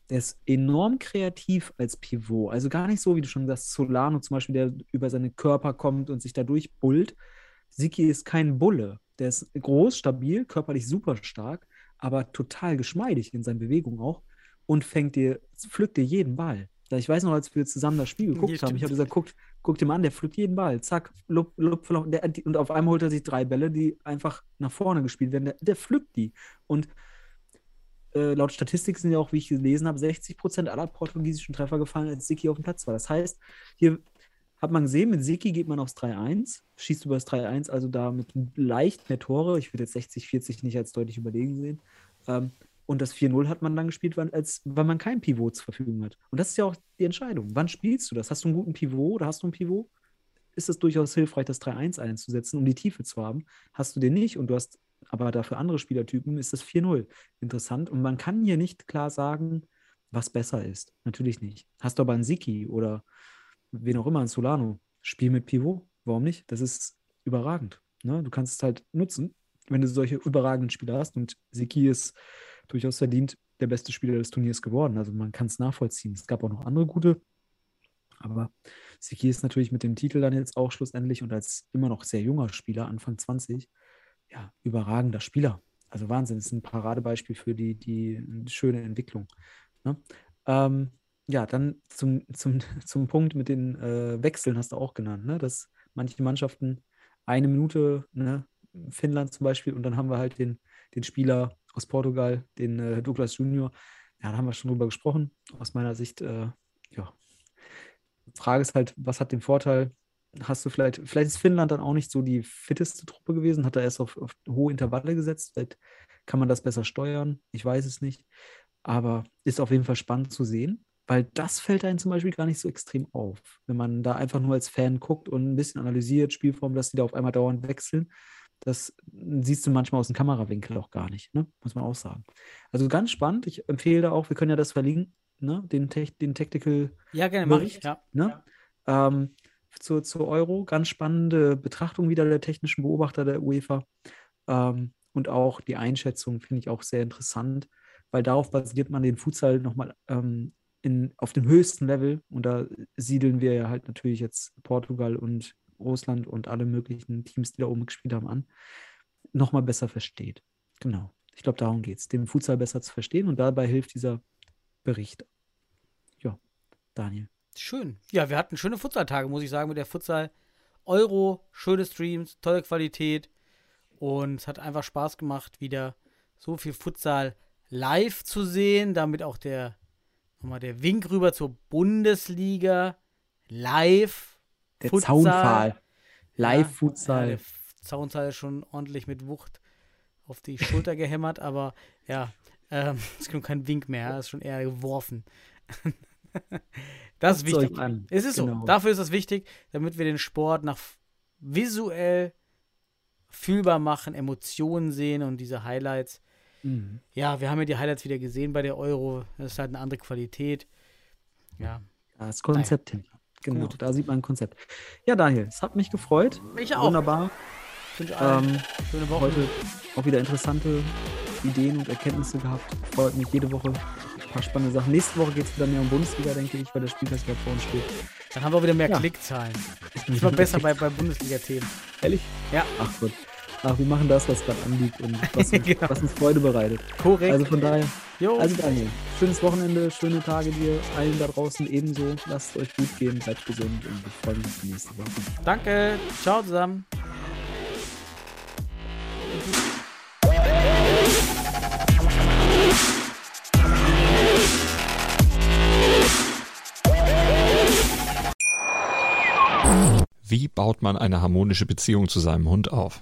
Der ist enorm kreativ als Pivot. Also gar nicht so, wie du schon sagst, Solano zum Beispiel, der über seinen Körper kommt und sich da durchbullt. Siki ist kein Bulle. Der ist groß, stabil, körperlich super stark, aber total geschmeidig in seinen Bewegungen auch und fängt dir, pflückt dir jeden Ball. Ich weiß noch, als wir zusammen das Spiel geguckt haben, ich habe gesagt, guckt, guckt dir mal an, der pflückt jeden Ball. Zack, lup, lup, lup, der, und auf einmal holt er sich drei Bälle, die einfach nach vorne gespielt werden. Der, der pflückt die. Und äh, laut Statistik sind ja auch, wie ich gelesen habe, 60% aller portugiesischen Treffer gefallen, als Siki auf dem Platz war. Das heißt, hier hat man gesehen, mit Siki geht man aufs 3-1, schießt über das 3-1, also da mit leicht mehr Tore. Ich würde jetzt 60-40 nicht als deutlich überlegen sehen. Ähm, und das 4-0 hat man dann gespielt, weil, als, weil man kein Pivot zur Verfügung hat. Und das ist ja auch die Entscheidung. Wann spielst du das? Hast du einen guten Pivot oder hast du einen Pivot? Ist es durchaus hilfreich, das 3-1 einzusetzen, um die Tiefe zu haben? Hast du den nicht und du hast aber dafür andere Spielertypen, ist das 4-0 interessant. Und man kann hier nicht klar sagen, was besser ist. Natürlich nicht. Hast du aber einen Siki oder wen auch immer, einen Solano, spiel mit Pivot. Warum nicht? Das ist überragend. Ne? Du kannst es halt nutzen, wenn du solche überragenden Spieler hast. Und Siki ist durchaus verdient der beste Spieler des Turniers geworden. Also man kann es nachvollziehen. Es gab auch noch andere gute. Aber Siki ist natürlich mit dem Titel dann jetzt auch schlussendlich und als immer noch sehr junger Spieler, Anfang 20, ja, überragender Spieler. Also Wahnsinn, das ist ein Paradebeispiel für die, die schöne Entwicklung. Ne? Ähm, ja, dann zum, zum, zum Punkt mit den äh, Wechseln hast du auch genannt, ne? dass manche Mannschaften eine Minute, ne? Finnland zum Beispiel, und dann haben wir halt den, den Spieler aus Portugal, den äh, Douglas Junior. Ja, da haben wir schon drüber gesprochen. Aus meiner Sicht, äh, ja. Frage ist halt, was hat den Vorteil? Hast du vielleicht, vielleicht ist Finnland dann auch nicht so die fitteste Truppe gewesen, hat er erst auf, auf hohe Intervalle gesetzt, vielleicht kann man das besser steuern, ich weiß es nicht. Aber ist auf jeden Fall spannend zu sehen, weil das fällt einem zum Beispiel gar nicht so extrem auf. Wenn man da einfach nur als Fan guckt und ein bisschen analysiert, Spielform, dass die da auf einmal dauernd wechseln, das siehst du manchmal aus dem Kamerawinkel auch gar nicht, ne? muss man auch sagen. Also ganz spannend. Ich empfehle da auch, wir können ja das verlinken, ne? den, Te den Tactical Ja, gerne, mache ich. Ja. ne? Ähm, zur, zur Euro. Ganz spannende Betrachtung wieder der technischen Beobachter der UEFA. Ähm, und auch die Einschätzung finde ich auch sehr interessant, weil darauf basiert man den Futsal nochmal ähm, in, auf dem höchsten Level. Und da siedeln wir ja halt natürlich jetzt Portugal und Russland und alle möglichen Teams, die da oben gespielt haben, an, nochmal besser versteht. Genau. Ich glaube, darum geht es, den Futsal besser zu verstehen und dabei hilft dieser Bericht. Ja, Daniel. Schön. Ja, wir hatten schöne Futsal-Tage, muss ich sagen, mit der Futsal Euro, schöne Streams, tolle Qualität und es hat einfach Spaß gemacht, wieder so viel Futsal live zu sehen, damit auch der nochmal der Wink rüber zur Bundesliga live. Der Futsal. Zaunpfahl. Ja, Live-Futsal. der F- Zaunpfahl ist schon ordentlich mit Wucht auf die Schulter gehämmert, aber ja, ähm, es gibt kein Wink mehr, ist schon eher geworfen. das ist euch wichtig. an. Es ist Genau. so. Dafür ist es wichtig, damit wir den Sport nach visuell fühlbar machen, Emotionen sehen und diese Highlights. Mhm. Ja, wir haben ja die Highlights wieder gesehen bei der Euro. Das ist halt eine andere Qualität. Ja, Das Konzept hinter. Genau, Gut. da sieht man ein Konzept. Ja, Daniel, es hat mich gefreut. ich auch. Wunderbar. Ich wünsche allen Ähm, schöne Woche. heute auch wieder interessante Ideen und Erkenntnisse gehabt. Freut mich jede Woche. Ein paar spannende Sachen. Nächste Woche geht es wieder mehr um Bundesliga, denke ich, weil der Spieltag gerade vor uns steht. Dann haben wir wieder mehr Ja. Klickzahlen. Das war besser bei, bei Bundesliga-Themen. Ehrlich? Ja. Ach Gott. Ach, wir machen das, was gerade anliegt und was uns, Genau. was uns Freude bereitet. Korrekt. Also von daher, jo. also Daniel, schönes Wochenende, schöne Tage dir, allen da draußen ebenso. Lasst es euch gut gehen, bleibt gesund und ich freue mich auf die nächste Woche. Danke. Ciao zusammen. Wie baut man eine harmonische Beziehung zu seinem Hund auf?